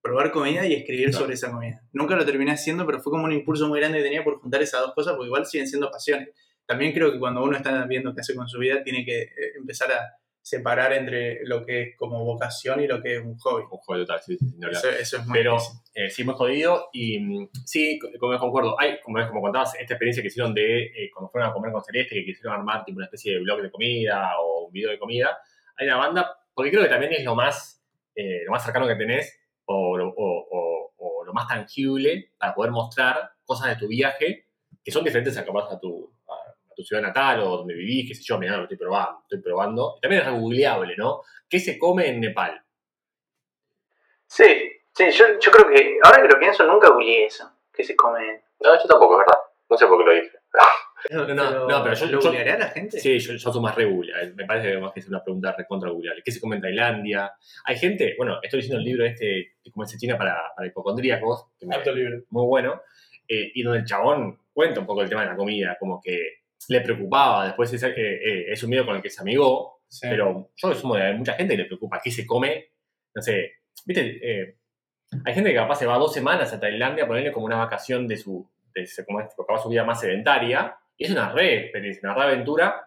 probar comida y escribir Claro. sobre esa comida. Nunca lo terminé haciendo, pero fue como un impulso muy grande que tenía por juntar esas dos cosas, porque igual siguen siendo pasiones. También creo que cuando uno está viendo qué hace con su vida, tiene que eh, empezar a separar entre lo que es como vocación y lo que es un hobby. Un juego total, sí, sí, hablar. Eso, eso es muy Pero eh, sí, muy jodido. Y mm, sí, co- como concuerdo, hay, como, como contabas, esta experiencia que hicieron de eh, cuando fueron a comer con Celeste, que quisieron armar tipo una especie de blog de comida o un video de comida. Hay una banda, porque creo que también es lo más, eh, lo más cercano que tenés o, lo- o- o- o lo más tangible para poder mostrar cosas de tu viaje que son diferentes a a tu, tu ciudad natal o donde vivís, qué sé yo, mirá, lo estoy probando, estoy probando. También es googleable, ¿no? ¿Qué se come en Nepal? Sí, sí, yo, yo creo que, ahora que lo pienso, nunca googleé eso, que se comen. No, yo tampoco, es verdad. No sé por qué lo dije. *laughs* No, no, no, pero yo- ¿Lo yo- googleará la gente? Sí, yo, yo soy más regular. Me parece que más que es una pregunta recontra googleable. ¿Qué se come en Tailandia? Hay gente, bueno, estoy leyendo el libro este, como es China para, para hipocondríacos, que me- libre. muy bueno, eh, y donde el chabón cuenta un poco el tema de la comida, como que le preocupaba, después es, eh, eh, es un miedo con el que se amigó, Sí. pero yo sumo de mucha gente que le preocupa qué se come, no sé, viste, Eh, hay gente que capaz se va dos semanas a Tailandia a ponerle como una vacación de su, de como es, capaz su vida más sedentaria, y es una re experiencia, una re aventura,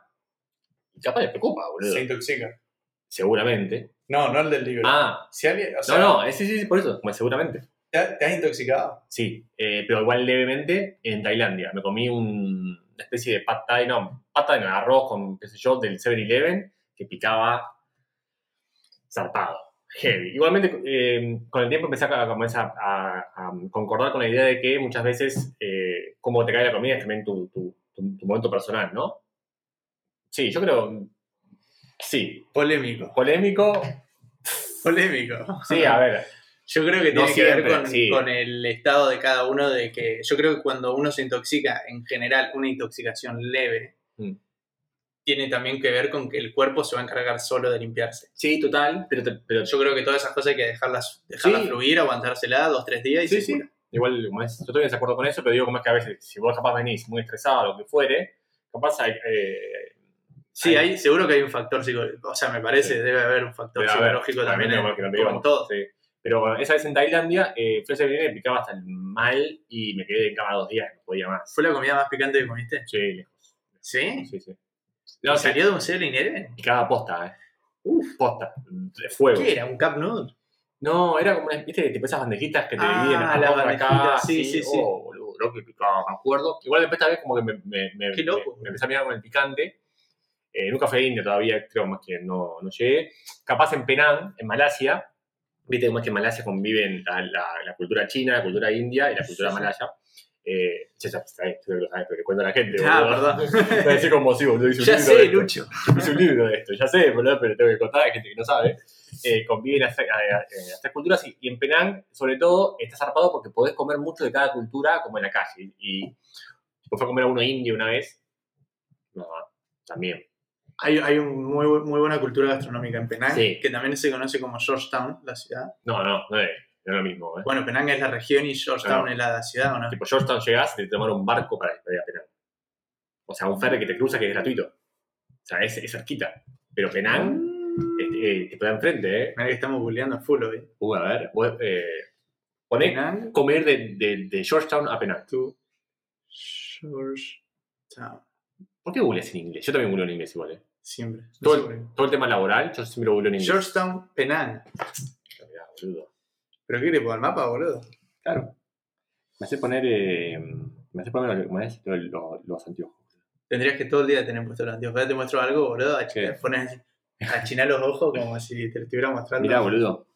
y capaz le preocupa, boludo, Se intoxica. seguramente. No, no el del libro. Ah, Si alguien, o sea, no, no, eh, sí, sí, por eso, como seguramente. ¿te, has intoxicado? Sí, eh, pero igual levemente en Tailandia. Me comí un- una especie de pad thai, no, pad thai, no, arroz con, qué sé yo, del 7-Eleven que picaba zarpado, heavy. Igualmente, eh, con el tiempo empecé a, a- a- a concordar con la idea de que muchas veces eh, cómo te cae la comida es también tu, tu- tu- tu momento personal, ¿no? Sí, yo creo, sí. Polémico. Polémico, Polémico. sí, a ver, Yo creo que No tiene que ver con, sí. con el estado de cada uno de que yo creo que cuando uno se intoxica, en general, una intoxicación leve, Mm. tiene también que ver con que el cuerpo se va a encargar solo de limpiarse. sí, total, pero, te- pero Yo creo que todas esas cosas hay que dejarlas, dejarlas Sí. fluir, aguantársela dos, tres días y Sí, se sí. cura. Igual, como es, yo estoy en desacuerdo con eso, pero digo como es que a veces, si vos capaz venís muy estresado o lo que fuere, capaz hay... eh, Sí, hay- seguro que hay un factor psicológico. O sea, me parece, Sí. debe haber un factor haber, psicológico también, también, en, digamos, todo. sí. Pero bueno, esa vez en Tailandia, eh, fui a ese veneno y picaba hasta el mal y me quedé en cama dos días, no podía más. ¿Fue la comida más picante que comiste? Sí, lejos. ¿Sí? Sí, sí. ¿No No, salió de un 7-Eleven? picaba posta, eh. Uf, posta. De fuego. ¿Qué era? ¿Un Cup Noodle? No, era como una, viste, tipo esas bandejitas que te Ah, dividen la la por acá. bandejita, sí, sí, sí. Oh, boludo, loco, que picaba, me acuerdo. Igual después esta vez como que me, me, me, Qué loco. me- me empecé a mirar con el picante. Eh, nunca fui a India todavía, creo más que no, no llegué. Capaz en Penang, en Malasia, viste cómo es que en Malasia conviven la, la- la cultura china, la cultura india y la cultura Sí, sí. malaya. Eh, ya, ya, está bien, tú lo sabes, cuento a la gente. Ah, boludo. Me va a decir como si, boludo, hice un Ya libro de sé, esto. Lucho. *laughs* Hice un libro de esto, ya sé, boludo, pero tengo que contar a gente que no sabe. Eh, conviven las, a- las tres culturas y, y en Penang, sobre todo, está zarpado porque podés comer mucho de cada cultura como en la calle. Y yo fui a comer a uno indio una vez. No, también. Hay, hay un muy, muy buena cultura gastronómica en Penang, Sí. que también se conoce como Georgetown, la ciudad. No, no, no es, no es lo mismo. ¿eh? Bueno, Penang es la región y Georgetown No. es la ciudad, ¿o no? Tipo, Georgetown llegás y te tomar un barco para ir a Penang. O sea, un ferry que te cruza que es gratuito. O sea, es, es cerquita. Pero Penang eh, eh, te queda enfrente, ¿eh? Mira que estamos googleando full hoy. Uh, a ver, vos, eh, poné Penang comer de, de, de Georgetown a Penang. to Georgetown. ¿Por qué googleas en inglés? Yo también googleo en inglés igual, ¿eh? Siempre. Todo el, todo el tema laboral, yo siempre lo googleo en inglés. Georgetown, Penang. Mirá, boludo. ¿Pero qué le pongo el mapa, boludo? Claro. Me hace poner, eh, me hace poner ¿cómo es? Los, los, los anteojos. Tendrías que todo el día tener puesto los anteojos. Ahora te muestro algo, boludo. A ¿Qué? pones a chinar los ojos como si te lo estuviera mostrando. Mirá, boludo.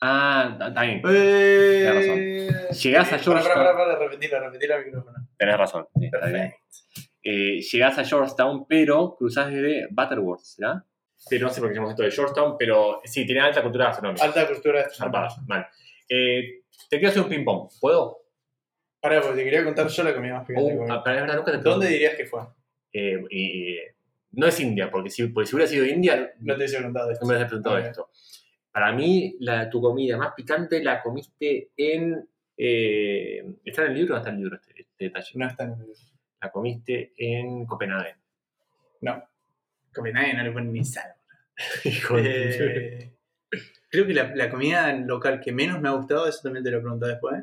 Ah, está bien. Eh... Tenés Llegás a Georgetown. pará, repetilo, repetilo al micrófono. Tenés razón. sí, está bien. Eh, llegás a Georgetown, pero cruzás desde Butterworth, ¿será? Pero no sé por qué llamamos esto de Georgetown, pero sí, tiene alta cultura gastronómica. Alta cultura Zarpada, mal. Eh, te quiero hacer un ping-pong. ¿Puedo? Pará, porque te quería contar yo la comida más picante que Uh, ah, para, para, nunca te ¿Dónde dirías que fue? Eh, y- no es India, porque si, porque si hubiera sido India, No te hubiese preguntado esto. no me hubieras preguntado esto. Para mí, la, tu comida más picante la comiste en. eh, ¿Está en el libro o no está en el libro este, este detalle? No está en el libro. La comiste en Copenhague. No. Copenhague no le ponen ni sal. *laughs* Hijo de- Eh, creo que la, la comida local que menos me ha gustado, eso también te lo pregunto después,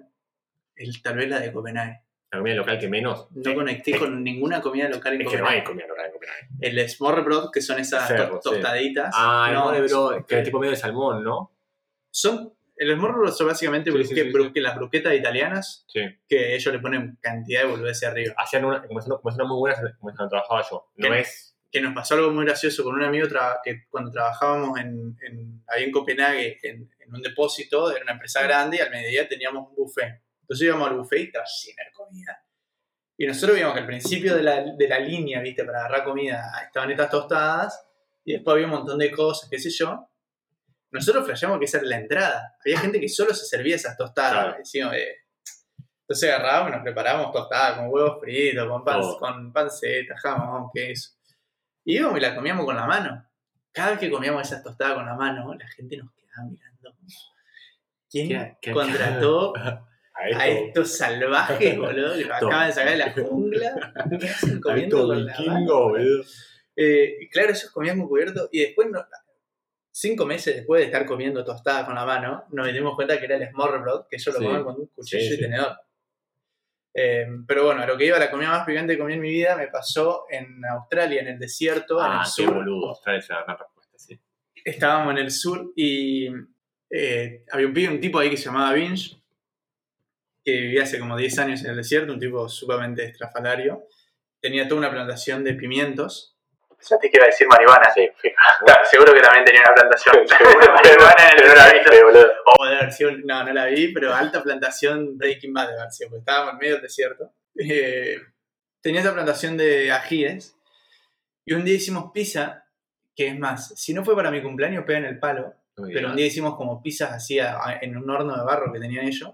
es tal vez la de Copenhague. La comida local que menos. No conecté con ninguna comida local en Es que no hay Copenhague. comida local en Copenhague. El smørrebrød, que son esas to- sí. tostaditas. Ah, no, el son- que es tipo medio de salmón, ¿no? Son, el smørrebrød son básicamente Sí, bruque- sí, sí. bruque- las bruquetas italianas que ellos le ponen cantidad de boludeces arriba. Hacían una, como son, como son muy buenas, como es donde trabajaba yo. No ¿Qué? es. que nos pasó algo muy gracioso con un amigo tra- que cuando trabajábamos en, en- ahí en Copenhague en, en un depósito, era una empresa grande y al mediodía teníamos un buffet. Entonces íbamos al buffet y estaba lleno de comida. Y nosotros vimos que al principio de la, de la línea, viste, para agarrar comida, estaban estas tostadas y después había un montón de cosas, qué sé yo. Nosotros flasheamos que esa era la entrada. Había gente que solo se servía esas tostadas. Claro. Decíamos, eh, entonces agarrábamos y nos preparábamos tostadas con huevos fritos, con, pan, Todo. con panceta, jamón, queso. Y íbamos y la comíamos con la mano. Cada vez que comíamos esas tostadas con la mano, la gente nos quedaba mirando. ¿Quién ¿Qué- qué- contrató *laughs* A a estos salvajes, boludo, que acaban de sacar de la jungla? *laughs* ¿Qué hacen comiendo con la mano? Eh, claro, ellos comían con cubierto y después, no- cinco meses después de estar comiendo tostadas con la mano, nos dimos cuenta que era el smørrebrød, que ellos lo Sí. comen con un cuchillo Sí, y tenedor. Eh, pero bueno, a lo que iba, la comida más picante que comí en mi vida me pasó en Australia, en el desierto, en Ah, el qué sur. boludo. Esta es una respuesta, sí. Estábamos en el sur y eh, había un, tipo ahí que se llamaba Vince, que vivía hace como 10 años en el desierto, un tipo sumamente estrafalario. Tenía toda una plantación de pimientos. Pensaste que iba a decir marihuana. Sí. Claro, *laughs* seguro que también tenía una plantación marihuana en el no la boludo. O de no, no la vi, pero alta plantación Breaking Bad de sido, porque estábamos en medio del desierto. Eh, tenía esa plantación de ajíes. Y un día hicimos pizza, que es más, si no fue para mi cumpleaños, pega en el palo. Pero un día hicimos como pizzas así a- a- en un horno de barro que tenían ellos.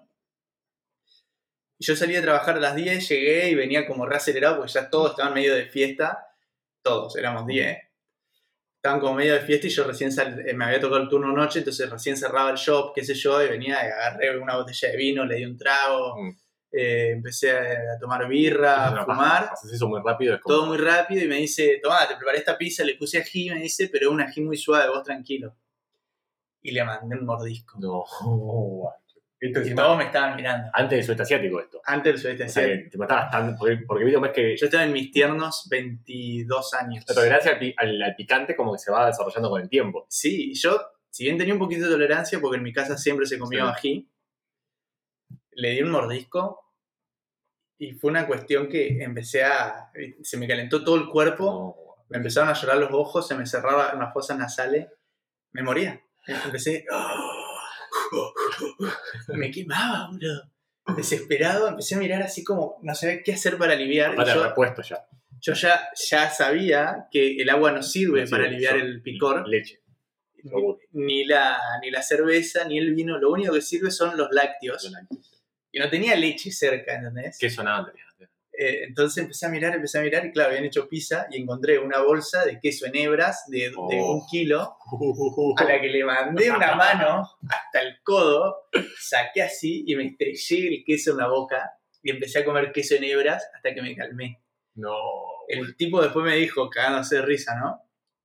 Y yo salí a trabajar a las 10, llegué y venía como re acelerado porque ya todos estaban medio de fiesta. Todos, éramos 10. Estaban como medio de fiesta y yo recién sal- eh, me había tocado el turno noche, entonces recién cerraba el shop, qué sé yo, y venía, y agarré una botella de vino, le di un trago, Mm. eh, empecé a, tomar birra, a fumar eso muy rápido. Como... todo muy rápido y me dice, tomá, te preparé esta pizza, le puse ají, me dice, pero es un ají muy suave, vos tranquilo. Y le mandé un mordisco. No. *laughs* Esto Y encima- todos me estaban mirando. Antes del sudeste asiático esto. Antes del sudeste O sea, asiático. que te matabas tanto. Porque, porque que Yo estaba en mis tiernos 22 años. la tolerancia al, pi- al- al picante como que se va desarrollando con el tiempo. Sí, yo, si bien tenía un poquito de tolerancia, porque en mi casa siempre se comió Sí. ají, le di un mordisco y fue una cuestión que empecé a... Se me calentó todo el cuerpo. Me empezaron a llorar los ojos, se me cerraban las fosas nasales, me moría. Empecé. *laughs* Me quemaba, boludo. desesperado, empecé a mirar así como no sabía qué hacer para aliviar. Aparte, yo, repuesto ya. yo ya, ya sabía que el agua no sirve No para sirve, aliviar el picor, Leche. ni la, ni la cerveza, ni el vino. Lo único que sirve son los lácteos. Y no tenía leche cerca, ¿entendés? ¿Qué sonaba tenía? Eh, entonces empecé a mirar, empecé a mirar y claro, habían hecho pizza y encontré una bolsa de queso en hebras de, de Oh. un kilo *laughs* a la que le mandé una mano hasta el codo, saqué así y me estrellé el queso en la boca y empecé a comer queso en hebras hasta que me calmé. No. El tipo después me dijo, cagándose de risa, ¿no?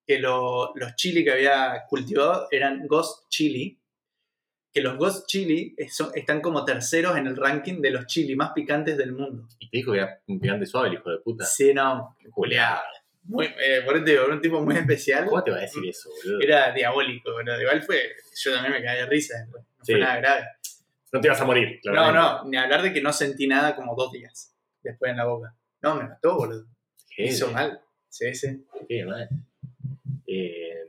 Que lo- los chili que había cultivado eran Ghost Chili, que los Ghost Chili son- están como terceros en el ranking de los chili más picantes del mundo. Y te dijo que era un picante suave el hijo de puta. Sí, no, Julián. Muy, eh, por eso te digo, era un tipo muy especial. ¿Cómo te va a decir eso, boludo? Era diabólico, boludo. Igual fue, yo también me caí de risa después. No Sí. fue nada grave. No te vas a morir, No, claramente. no, ni hablar de que no sentí nada como dos días después en la boca. No, me mató, boludo. Qué Me hizo mal. Sí, sí. Qué mal. Eh,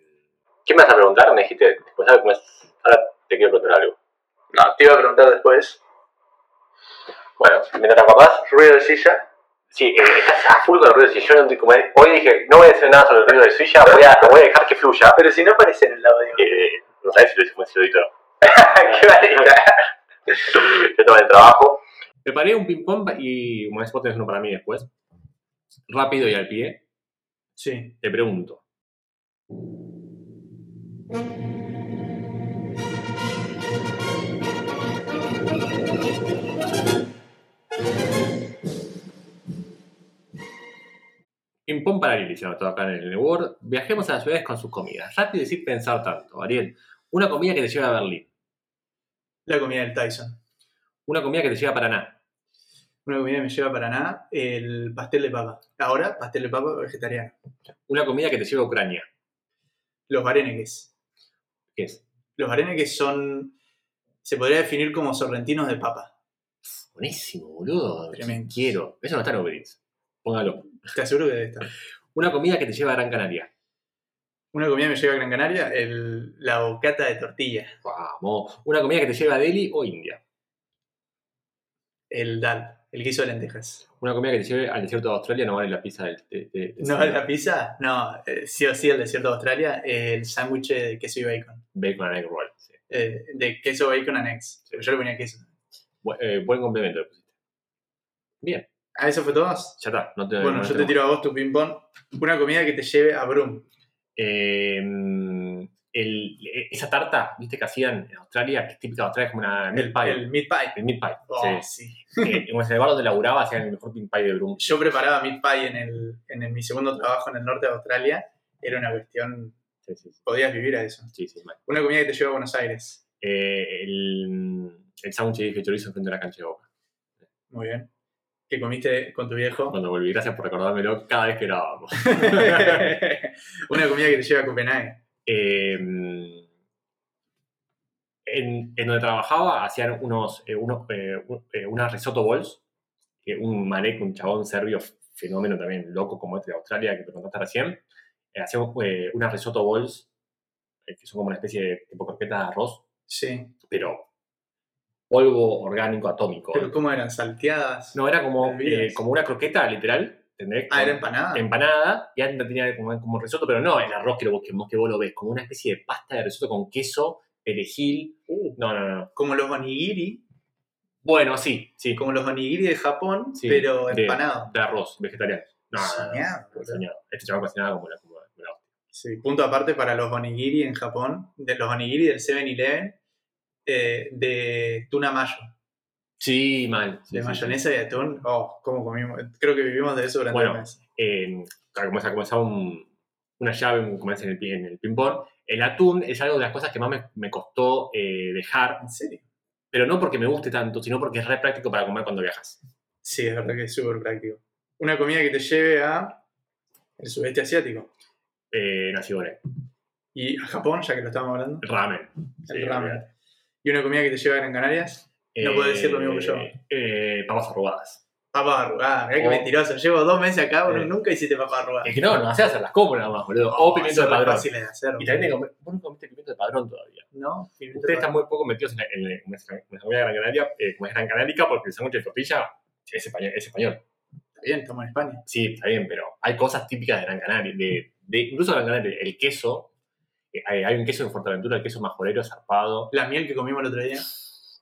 ¿Qué me vas a preguntar? Me dijiste, después sabes cómo es. Ahora te quiero preguntar algo. No, te iba a preguntar después. Bueno, mientras te acordás, Ruido de silla. sí, eh, estás a full con el ruido de silla. Yo no, como hoy dije, no voy a decir nada sobre el ruido de silla, voy a, voy a dejar que fluya. Pero si no aparece en el audio. Eh, no sabes si lo hicimos si lo edito o *laughs* no. Qué manera. Yo tomé el trabajo. preparé un ping-pong y como vos tenés uno para mí después. Rápido y al pie. Sí. Te pregunto. Ping-pong para Ariel, hicieron todo acá en el Word. Viajemos a las ciudades con sus comidas. Rápido y sin pensar tanto. Ariel, una comida que te lleva a Berlín. La comida del Tyson. Una comida que te lleva a Paraná. Una comida que me lleva para nada, el pastel de papa. Ahora, pastel de papa vegetariano. Una comida que te lleva a Ucrania. Los vareneques. ¿Qué es? Los vareneques son, se podría definir como sorrentinos de papa. Buenísimo, boludo. Tremendo. Quiero. Eso no está en Uber. Póngalo. Te aseguro que debe estar. Una comida que te lleva a Gran Canaria. Una comida que me lleva a Gran Canaria, el, la bocata de tortilla. Vamos. Una comida que te lleva a Delhi o India. El dal, el guiso de lentejas. Una comida que te lleve al desierto de Australia no vale la pizza del. de- de- de- ¿No la pizza? No, eh, sí o sí el desierto de Australia, el sándwich de queso y bacon. Bacon and egg roll. sí. Eh, de queso, bacon and eggs. Yo le ponía queso. Bu- eh, buen complemento le pusiste. Bien, ¿Ah, eso fue todo? ya está. No te, Bueno, no yo te tiro a vos tu ping-pong. Una comida que te lleve a Brum. Eh, el- eh, esa tarta, viste que hacían en Australia, que es típica de Australia, es como una meat pie. el meat pie. El meat pie. Oh, sí. sí. Eh, en el bar donde laburaba hacían el mejor meat pie de Brum. Yo preparaba meat pie en, el, en el- mi segundo trabajo en el norte de Australia. Era una cuestión, Sí, sí, sí. podías vivir a eso. sí, sí, mal. Una comida que te lleva a Buenos Aires. Eh, el, el sándwich de chorizo frente a la cancha de boca. Muy bien. Que comiste con tu viejo. Cuando volví, gracias por recordármelo cada vez que grabábamos. *laughs* una comida que te lleva a Copenhague. Eh, en, en donde trabajaba hacían unos, eh, unos eh, un- eh, unas risotto balls, que un Marek, un chabón serbio fenómeno también loco como este de Australia que te contaste recién, eh, hacía eh, unas risotto balls, eh, que son como una especie de tipo croqueta de arroz, Sí. pero polvo orgánico atómico. Pero ¿cómo eran? ¿Salteadas? no, era como, eh, como una croqueta, literal, ¿entendés? Ah, era empanada. empanada y adentro tenía como, como risotto, pero no el arroz que, lo, que, vos- que vos lo ves, como una especie de pasta de risotto con queso, perejil. Uh, No, no, no. como los onigiri. Bueno, sí, sí, Como los onigiri de Japón, Sí, pero empanado. de arroz, vegetariano. No, no, no, Soñado, no, boludo. soñado. Este chaval cocinaba como la, como. Sí, punto aparte para los onigiri en Japón, de los onigiri del 7-Eleven, eh, de tuna mayo, Sí, mal. sí, de sí, mayonesa y atún. Oh, cómo comimos. Creo que vivimos de eso durante Bueno. el mes. sí. Eh, claro, como se comenzaba un, una llave, un- como es en el, en el ping-pong. El atún es algo de las cosas que más me, me costó eh, dejar, ¿En serio? pero no porque me guste tanto, sino porque es re práctico para comer cuando viajas. Sí, es verdad que es súper práctico. Una comida que te lleve a el sudeste asiático Eh, nasi goreng. y a Japón, ya que lo estábamos hablando. Ramen. El Sí, ramen. Y una comida que te lleve a Gran Canarias. No puede decir lo mismo que yo. Eh, papas arrugadas. Papa arrugada, mirá que Oh. mentiroso. Llevo dos meses acá, Sí. nunca hiciste papa arrugada. Es que no, no hacías hacer las compras nada más, boludo. o pimiento de padrón. fáciles de hacer. Y también te comer- vos no comiste pimiento de padrón todavía. ¿no? Pimiento Ustedes están muy poco metidos en, la- en, la- en en comida Gran Canaria, eh, como es Gran Canárica, porque el sándwich de tortilla es español, es español. Está bien, estamos en España. Sí, está bien, pero hay cosas típicas de Gran Canaria. De, de, incluso Gran Canaria, el queso. Eh, Hay, hay un queso en Fuerteventura, el queso majorero, zarpado, La miel que comimos el otro día.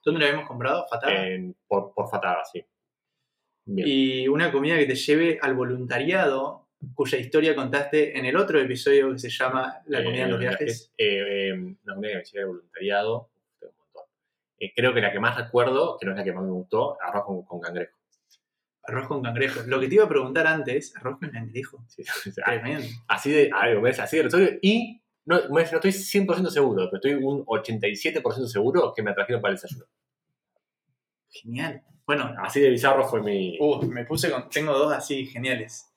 ¿Dónde la habíamos comprado? Fatal. en- por, por fatada, sí. Bien. y una comida que te lleve al voluntariado, cuya historia contaste en el otro episodio que se llama La comida en los viajes. Eh, eh, una comida que me lleva al voluntariado. un montón. Eh, creo que la que más recuerdo, que no es la que más me gustó, arroz con, con cangrejo. Arroz con cangrejo. Lo que te iba a preguntar antes, arroz con cangrejo. Sí, *laughs* o sea, Tremendo. así de, algo, así de resolver. Y no, no estoy 100% seguro, pero estoy un 87% seguro que me atrajeron para el desayuno. Genial. Bueno, Así de bizarro fue mi. uh, me puse con. Tengo dos así geniales.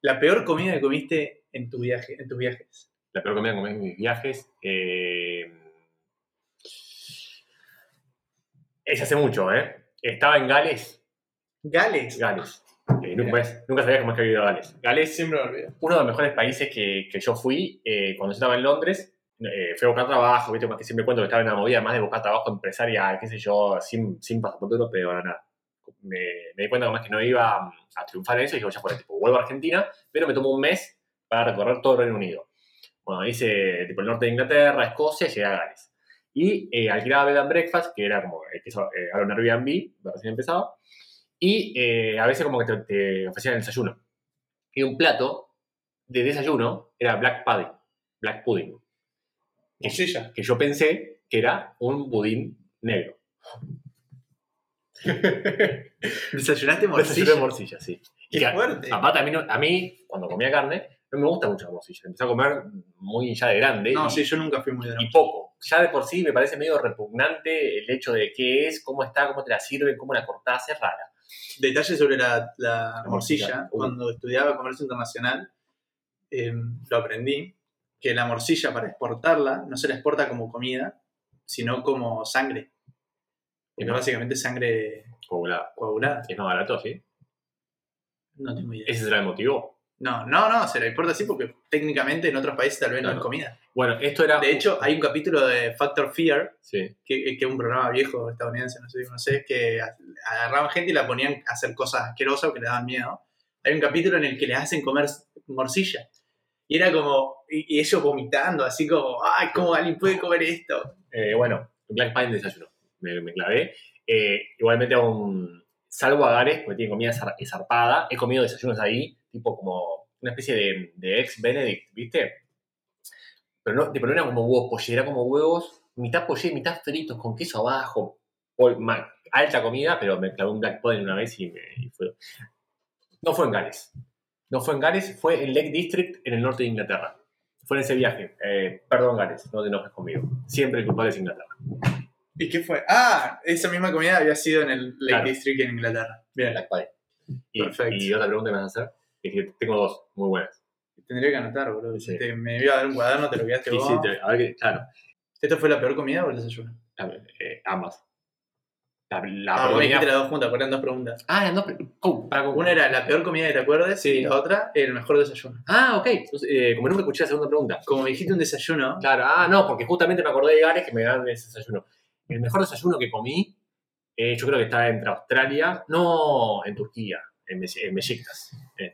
La peor comida que comiste en tu viaje, en tus viajes. La peor comida que comí en mis viajes. Eh... Es hace mucho, ¿eh? Estaba en Gales. Gales. Gales. Eh, nunca, ves- nunca sabía cómo es que había ido a Gales. Gales Siempre me olvido. uno de los mejores países que, que yo fui eh, cuando yo estaba en Londres. eh, fui a buscar trabajo, ¿viste? Más que siempre cuento que estaba en una movida más de buscar trabajo empresarial, qué sé yo, sin, sin pasaporte europeo, nada, nada. Me, me di cuenta más que no iba a, a triunfar en eso y dije, ya fuera, tipo, vuelvo a Argentina, pero me tomó un mes para recorrer todo el Reino Unido. Bueno, hice tipo el norte de Inglaterra, Escocia, llegué a Gales. Y eh, alquilaba Bed and Breakfast, que era como el que hizo eh, ahora un Airbnb, recién empezado, y eh, a veces como que te, te ofrecían el desayuno. Y un plato de desayuno era black pudding, black pudding, Morcilla. que yo pensé que era un budín negro. *laughs* ¿Desayunaste morcilla? de morcilla, sí. Qué Y a- fuerte. Aparte, a mí, no- a mí, cuando comía carne, no me gusta mucho la morcilla. Empecé a comer muy ya de grande No, y, sí, yo nunca fui muy de y poco. Ya de por sí me parece medio repugnante el hecho de qué es, cómo está, cómo te la sirven, cómo la cortás, es rara. Detalle sobre la, la morcilla. morcilla. Cuando estudiaba comercio internacional, eh, lo aprendí, que la morcilla para exportarla no se la exporta como comida, sino como sangre. Porque básicamente es sangre Coagulada. coagulada. Es más barato, ¿sí? No tengo idea. ¿Ese será el motivo? No, no, no, se la exporta así porque técnicamente en otros países tal vez no Claro. es comida. Bueno, esto era... De hecho, hay un capítulo de Factor Fear, Sí. que, que es un programa viejo estadounidense, no sé que agarraban gente y la ponían a hacer cosas asquerosas o que le daban miedo. Hay un capítulo en el que les hacen comer morcilla. Y era como, y, y ellos vomitando, así como, ay, ¿cómo alguien puede comer esto? Eh, bueno, Black Pine desayuno. Me, me clavé. Eh, igualmente a un... Salvo a Gares, porque tiene comida zar- zarpada. He comido desayunos ahí, tipo como una especie de, de ex Benedict, ¿viste? Pero no, tipo, no era como huevos poché, era como huevos, mitad poché, mitad fritos, con queso abajo. Alta comida, pero me clavé un Black Pudding una vez y, me, y fue... No fue en Gales. No fue en Gales, fue en Lake District, en el norte de Inglaterra. Fue en ese viaje. Eh, perdón, Gales, no te enojes conmigo. Siempre el culpable es Inglaterra. ¿Y qué fue? Ah, esa misma comida había sido en el Lake Claro. District en Inglaterra. Bien, Black Pie. Y, Perfecto. y otra pregunta que me vas a hacer es que tengo dos muy buenas. tendría que anotar, boludo. Sí. Te- me iba a dar un cuaderno, te lo quedaste Sí, vos. sí, te- a ver que, claro, ¿Esto fue la peor comida o el desayuno? eh, ambas. La, la Ah, me dijiste las dos juntas, eran dos preguntas. Ah, eran dos pre- oh, para con- Una era la peor comida que te acuerdes Sí. y la otra el mejor desayuno. Ah, ok. Entonces, eh, como nunca escuché la segunda pregunta. Como me dijiste un desayuno, Claro, ah, no, porque justamente me acordé de Gares que me dan ese desayuno. El mejor desayuno que comí, eh, yo creo que está entre Australia, no, en Turquía, en, en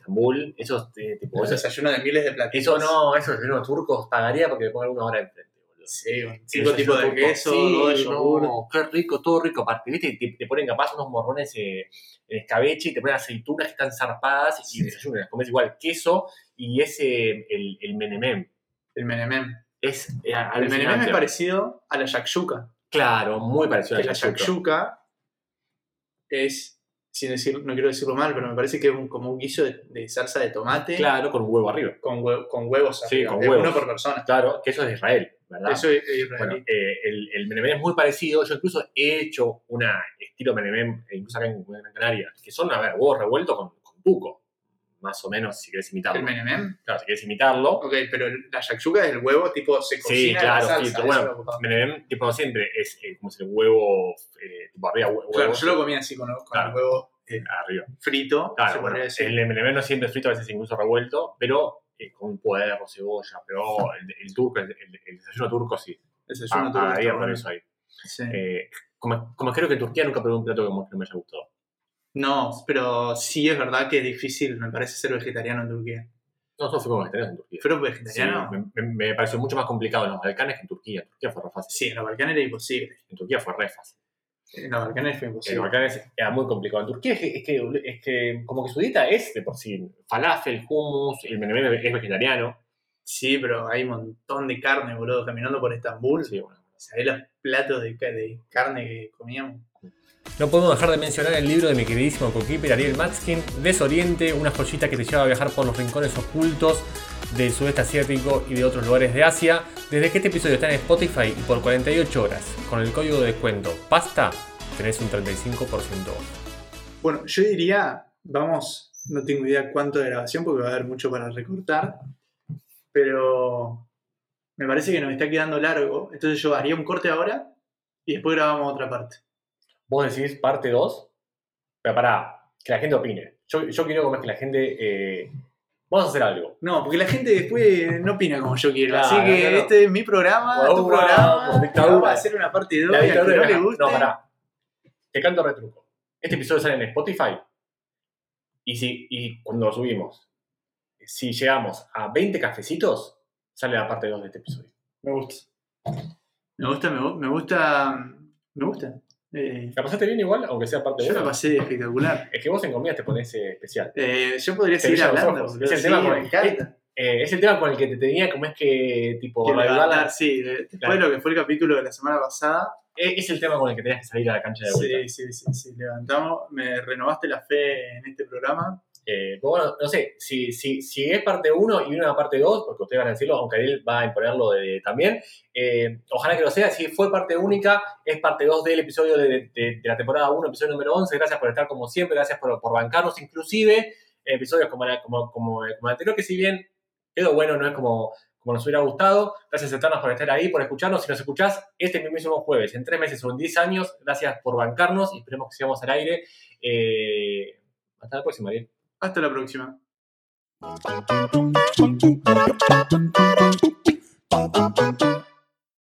Estambul. Esos, eh, tipo, un esos- desayuno de miles de platillos. eso no, esos desayunos turcos pagaría porque me pongan una hora enfrente, boludo. Sí, El cinco tipos de queso, Sí, de yogur. no, qué rico, todo rico. Aparte, ¿viste? Te, te ponen capaz unos morrones eh, en escabeche y te ponen aceitunas que están zarpadas y Sí. desayuno, las comes igual queso y ese, el, el menemem. El menemem. Es eh, El alucinante. menemem es parecido a la shakshuka. Claro, muy parecido a la la shakshuka. shakshuka es, sin decir, no quiero decirlo mal, pero me parece que es un- como un guiso de, de salsa de tomate Claro, con un huevo arriba. con, hue- con huevos. Sí, arriba. con Es huevos. Uno por persona. Claro, que eso es de Israel, ¿verdad? Eso es. Bueno, eh, el, el menemem es muy parecido. Yo incluso he hecho una estilo menemem, eh, incluso acá en Gran Canaria, que son, a ver, huevos revueltos con, con tuco. Más o menos, si quieres imitarlo. el menemem. Claro, si quieres imitarlo. Ok, pero el- la shakshuka es el huevo, tipo, se Sí, cocina claro, la salsa. sí, bueno. Menemem, tipo siempre, es eh, como si el huevo, eh, tipo arriba, hue- huevo, Claro, yo lo comía así con, con Claro. el huevo eh, arriba. frito. Claro, se bueno, decir. el menemem no siempre es frito, a veces incluso revuelto, pero eh, con puerro, cebolla, pero el, el turco, el, el- el desayuno turco sí, Desayuno Ah, turco ah, bueno. por eso ahí. Sí. Eh, como, como creo que en Turquía nunca probé un plato que que me haya gustado. No, pero sí es verdad que es difícil, me parece, ser vegetariano en Turquía. No, no fui como vegetariano en Turquía. ¿Pero Sí, vegetariano? me, me- me pareció mucho más complicado en los Balcanes que en Turquía. En Turquía fue re fácil. Sí, en los Balcanes era imposible. En Turquía fue re fácil. En los Balcanes fue En imposible. los Balcanes era muy complicado. En Turquía es que, es que, es que como que su dieta es de por sí. Falafel, hummus, el menemen es vegetariano. Sí, pero hay un montón de carne, boludo, caminando por Estambul. Sí, bueno. ¿Sabés los platos de, de carne que comíamos? No podemos dejar de mencionar el libro de mi queridísimo coequiper Ariel Matskin, Desoriente, una joyita que te lleva a viajar por los rincones ocultos del sudeste asiático y de otros lugares de Asia. Desde que este episodio está en Spotify y por 48 horas, con el código de descuento PASTA, tenés un 35% off. Bueno, yo diría, vamos, no tengo idea cuánto de grabación porque va a haber mucho para recortar, pero me parece que nos está quedando largo, entonces yo haría un corte ahora y después grabamos otra parte. Vos decís parte 2, pero para que la gente opine. Yo, yo quiero como es que la gente. eh, vamos a hacer algo. No, porque la gente después no opina como yo quiero, Claro, así que no. este es mi programa, tu programa, vamos a hacer una parte 2 y La al que no le guste... No, pará. Te canto retruco. Este episodio sale en Spotify. Y, si, y cuando lo subimos, si llegamos a 20 cafecitos, sale la parte 2 de este episodio. Me gusta. Me gusta, me, me gusta, me gusta. Eh, ¿La pasaste bien igual, aunque sea parte yo 1? la pasé espectacular. Es que vos en comida te pones eh, especial. Eh, yo podría seguir hablando, ojos. Es el sí, tema con el- encanta. Eh, es el tema con el que te tenía como es que, tipo, Que la- sí, de- después Claro. de lo que fue el capítulo de la semana pasada, es es el tema con el que tenías que salir a la cancha de vuelta. sí, sí, sí, sí, levantamos, me renovaste la fe en este programa. Eh, pero bueno, no sé, si, si, si es parte 1 y una parte 2, porque ustedes van a decirlo, aunque él va a imponerlo de- también, eh, ojalá que lo sea. Si fue parte única, es parte 2 del episodio de, de- la temporada 1, episodio número 11. Gracias por estar como siempre, gracias por, por bancarnos, inclusive en episodios como, como, como, el anterior, que si bien quedó bueno, no es como, como nos hubiera gustado. Gracias Eternas por estar ahí, por escucharnos. Si nos escuchás este mismo jueves, en tres meses o en 10 años, gracias por bancarnos y esperemos que sigamos al aire. Eh, hasta la próxima, Ariel. Hasta la próxima.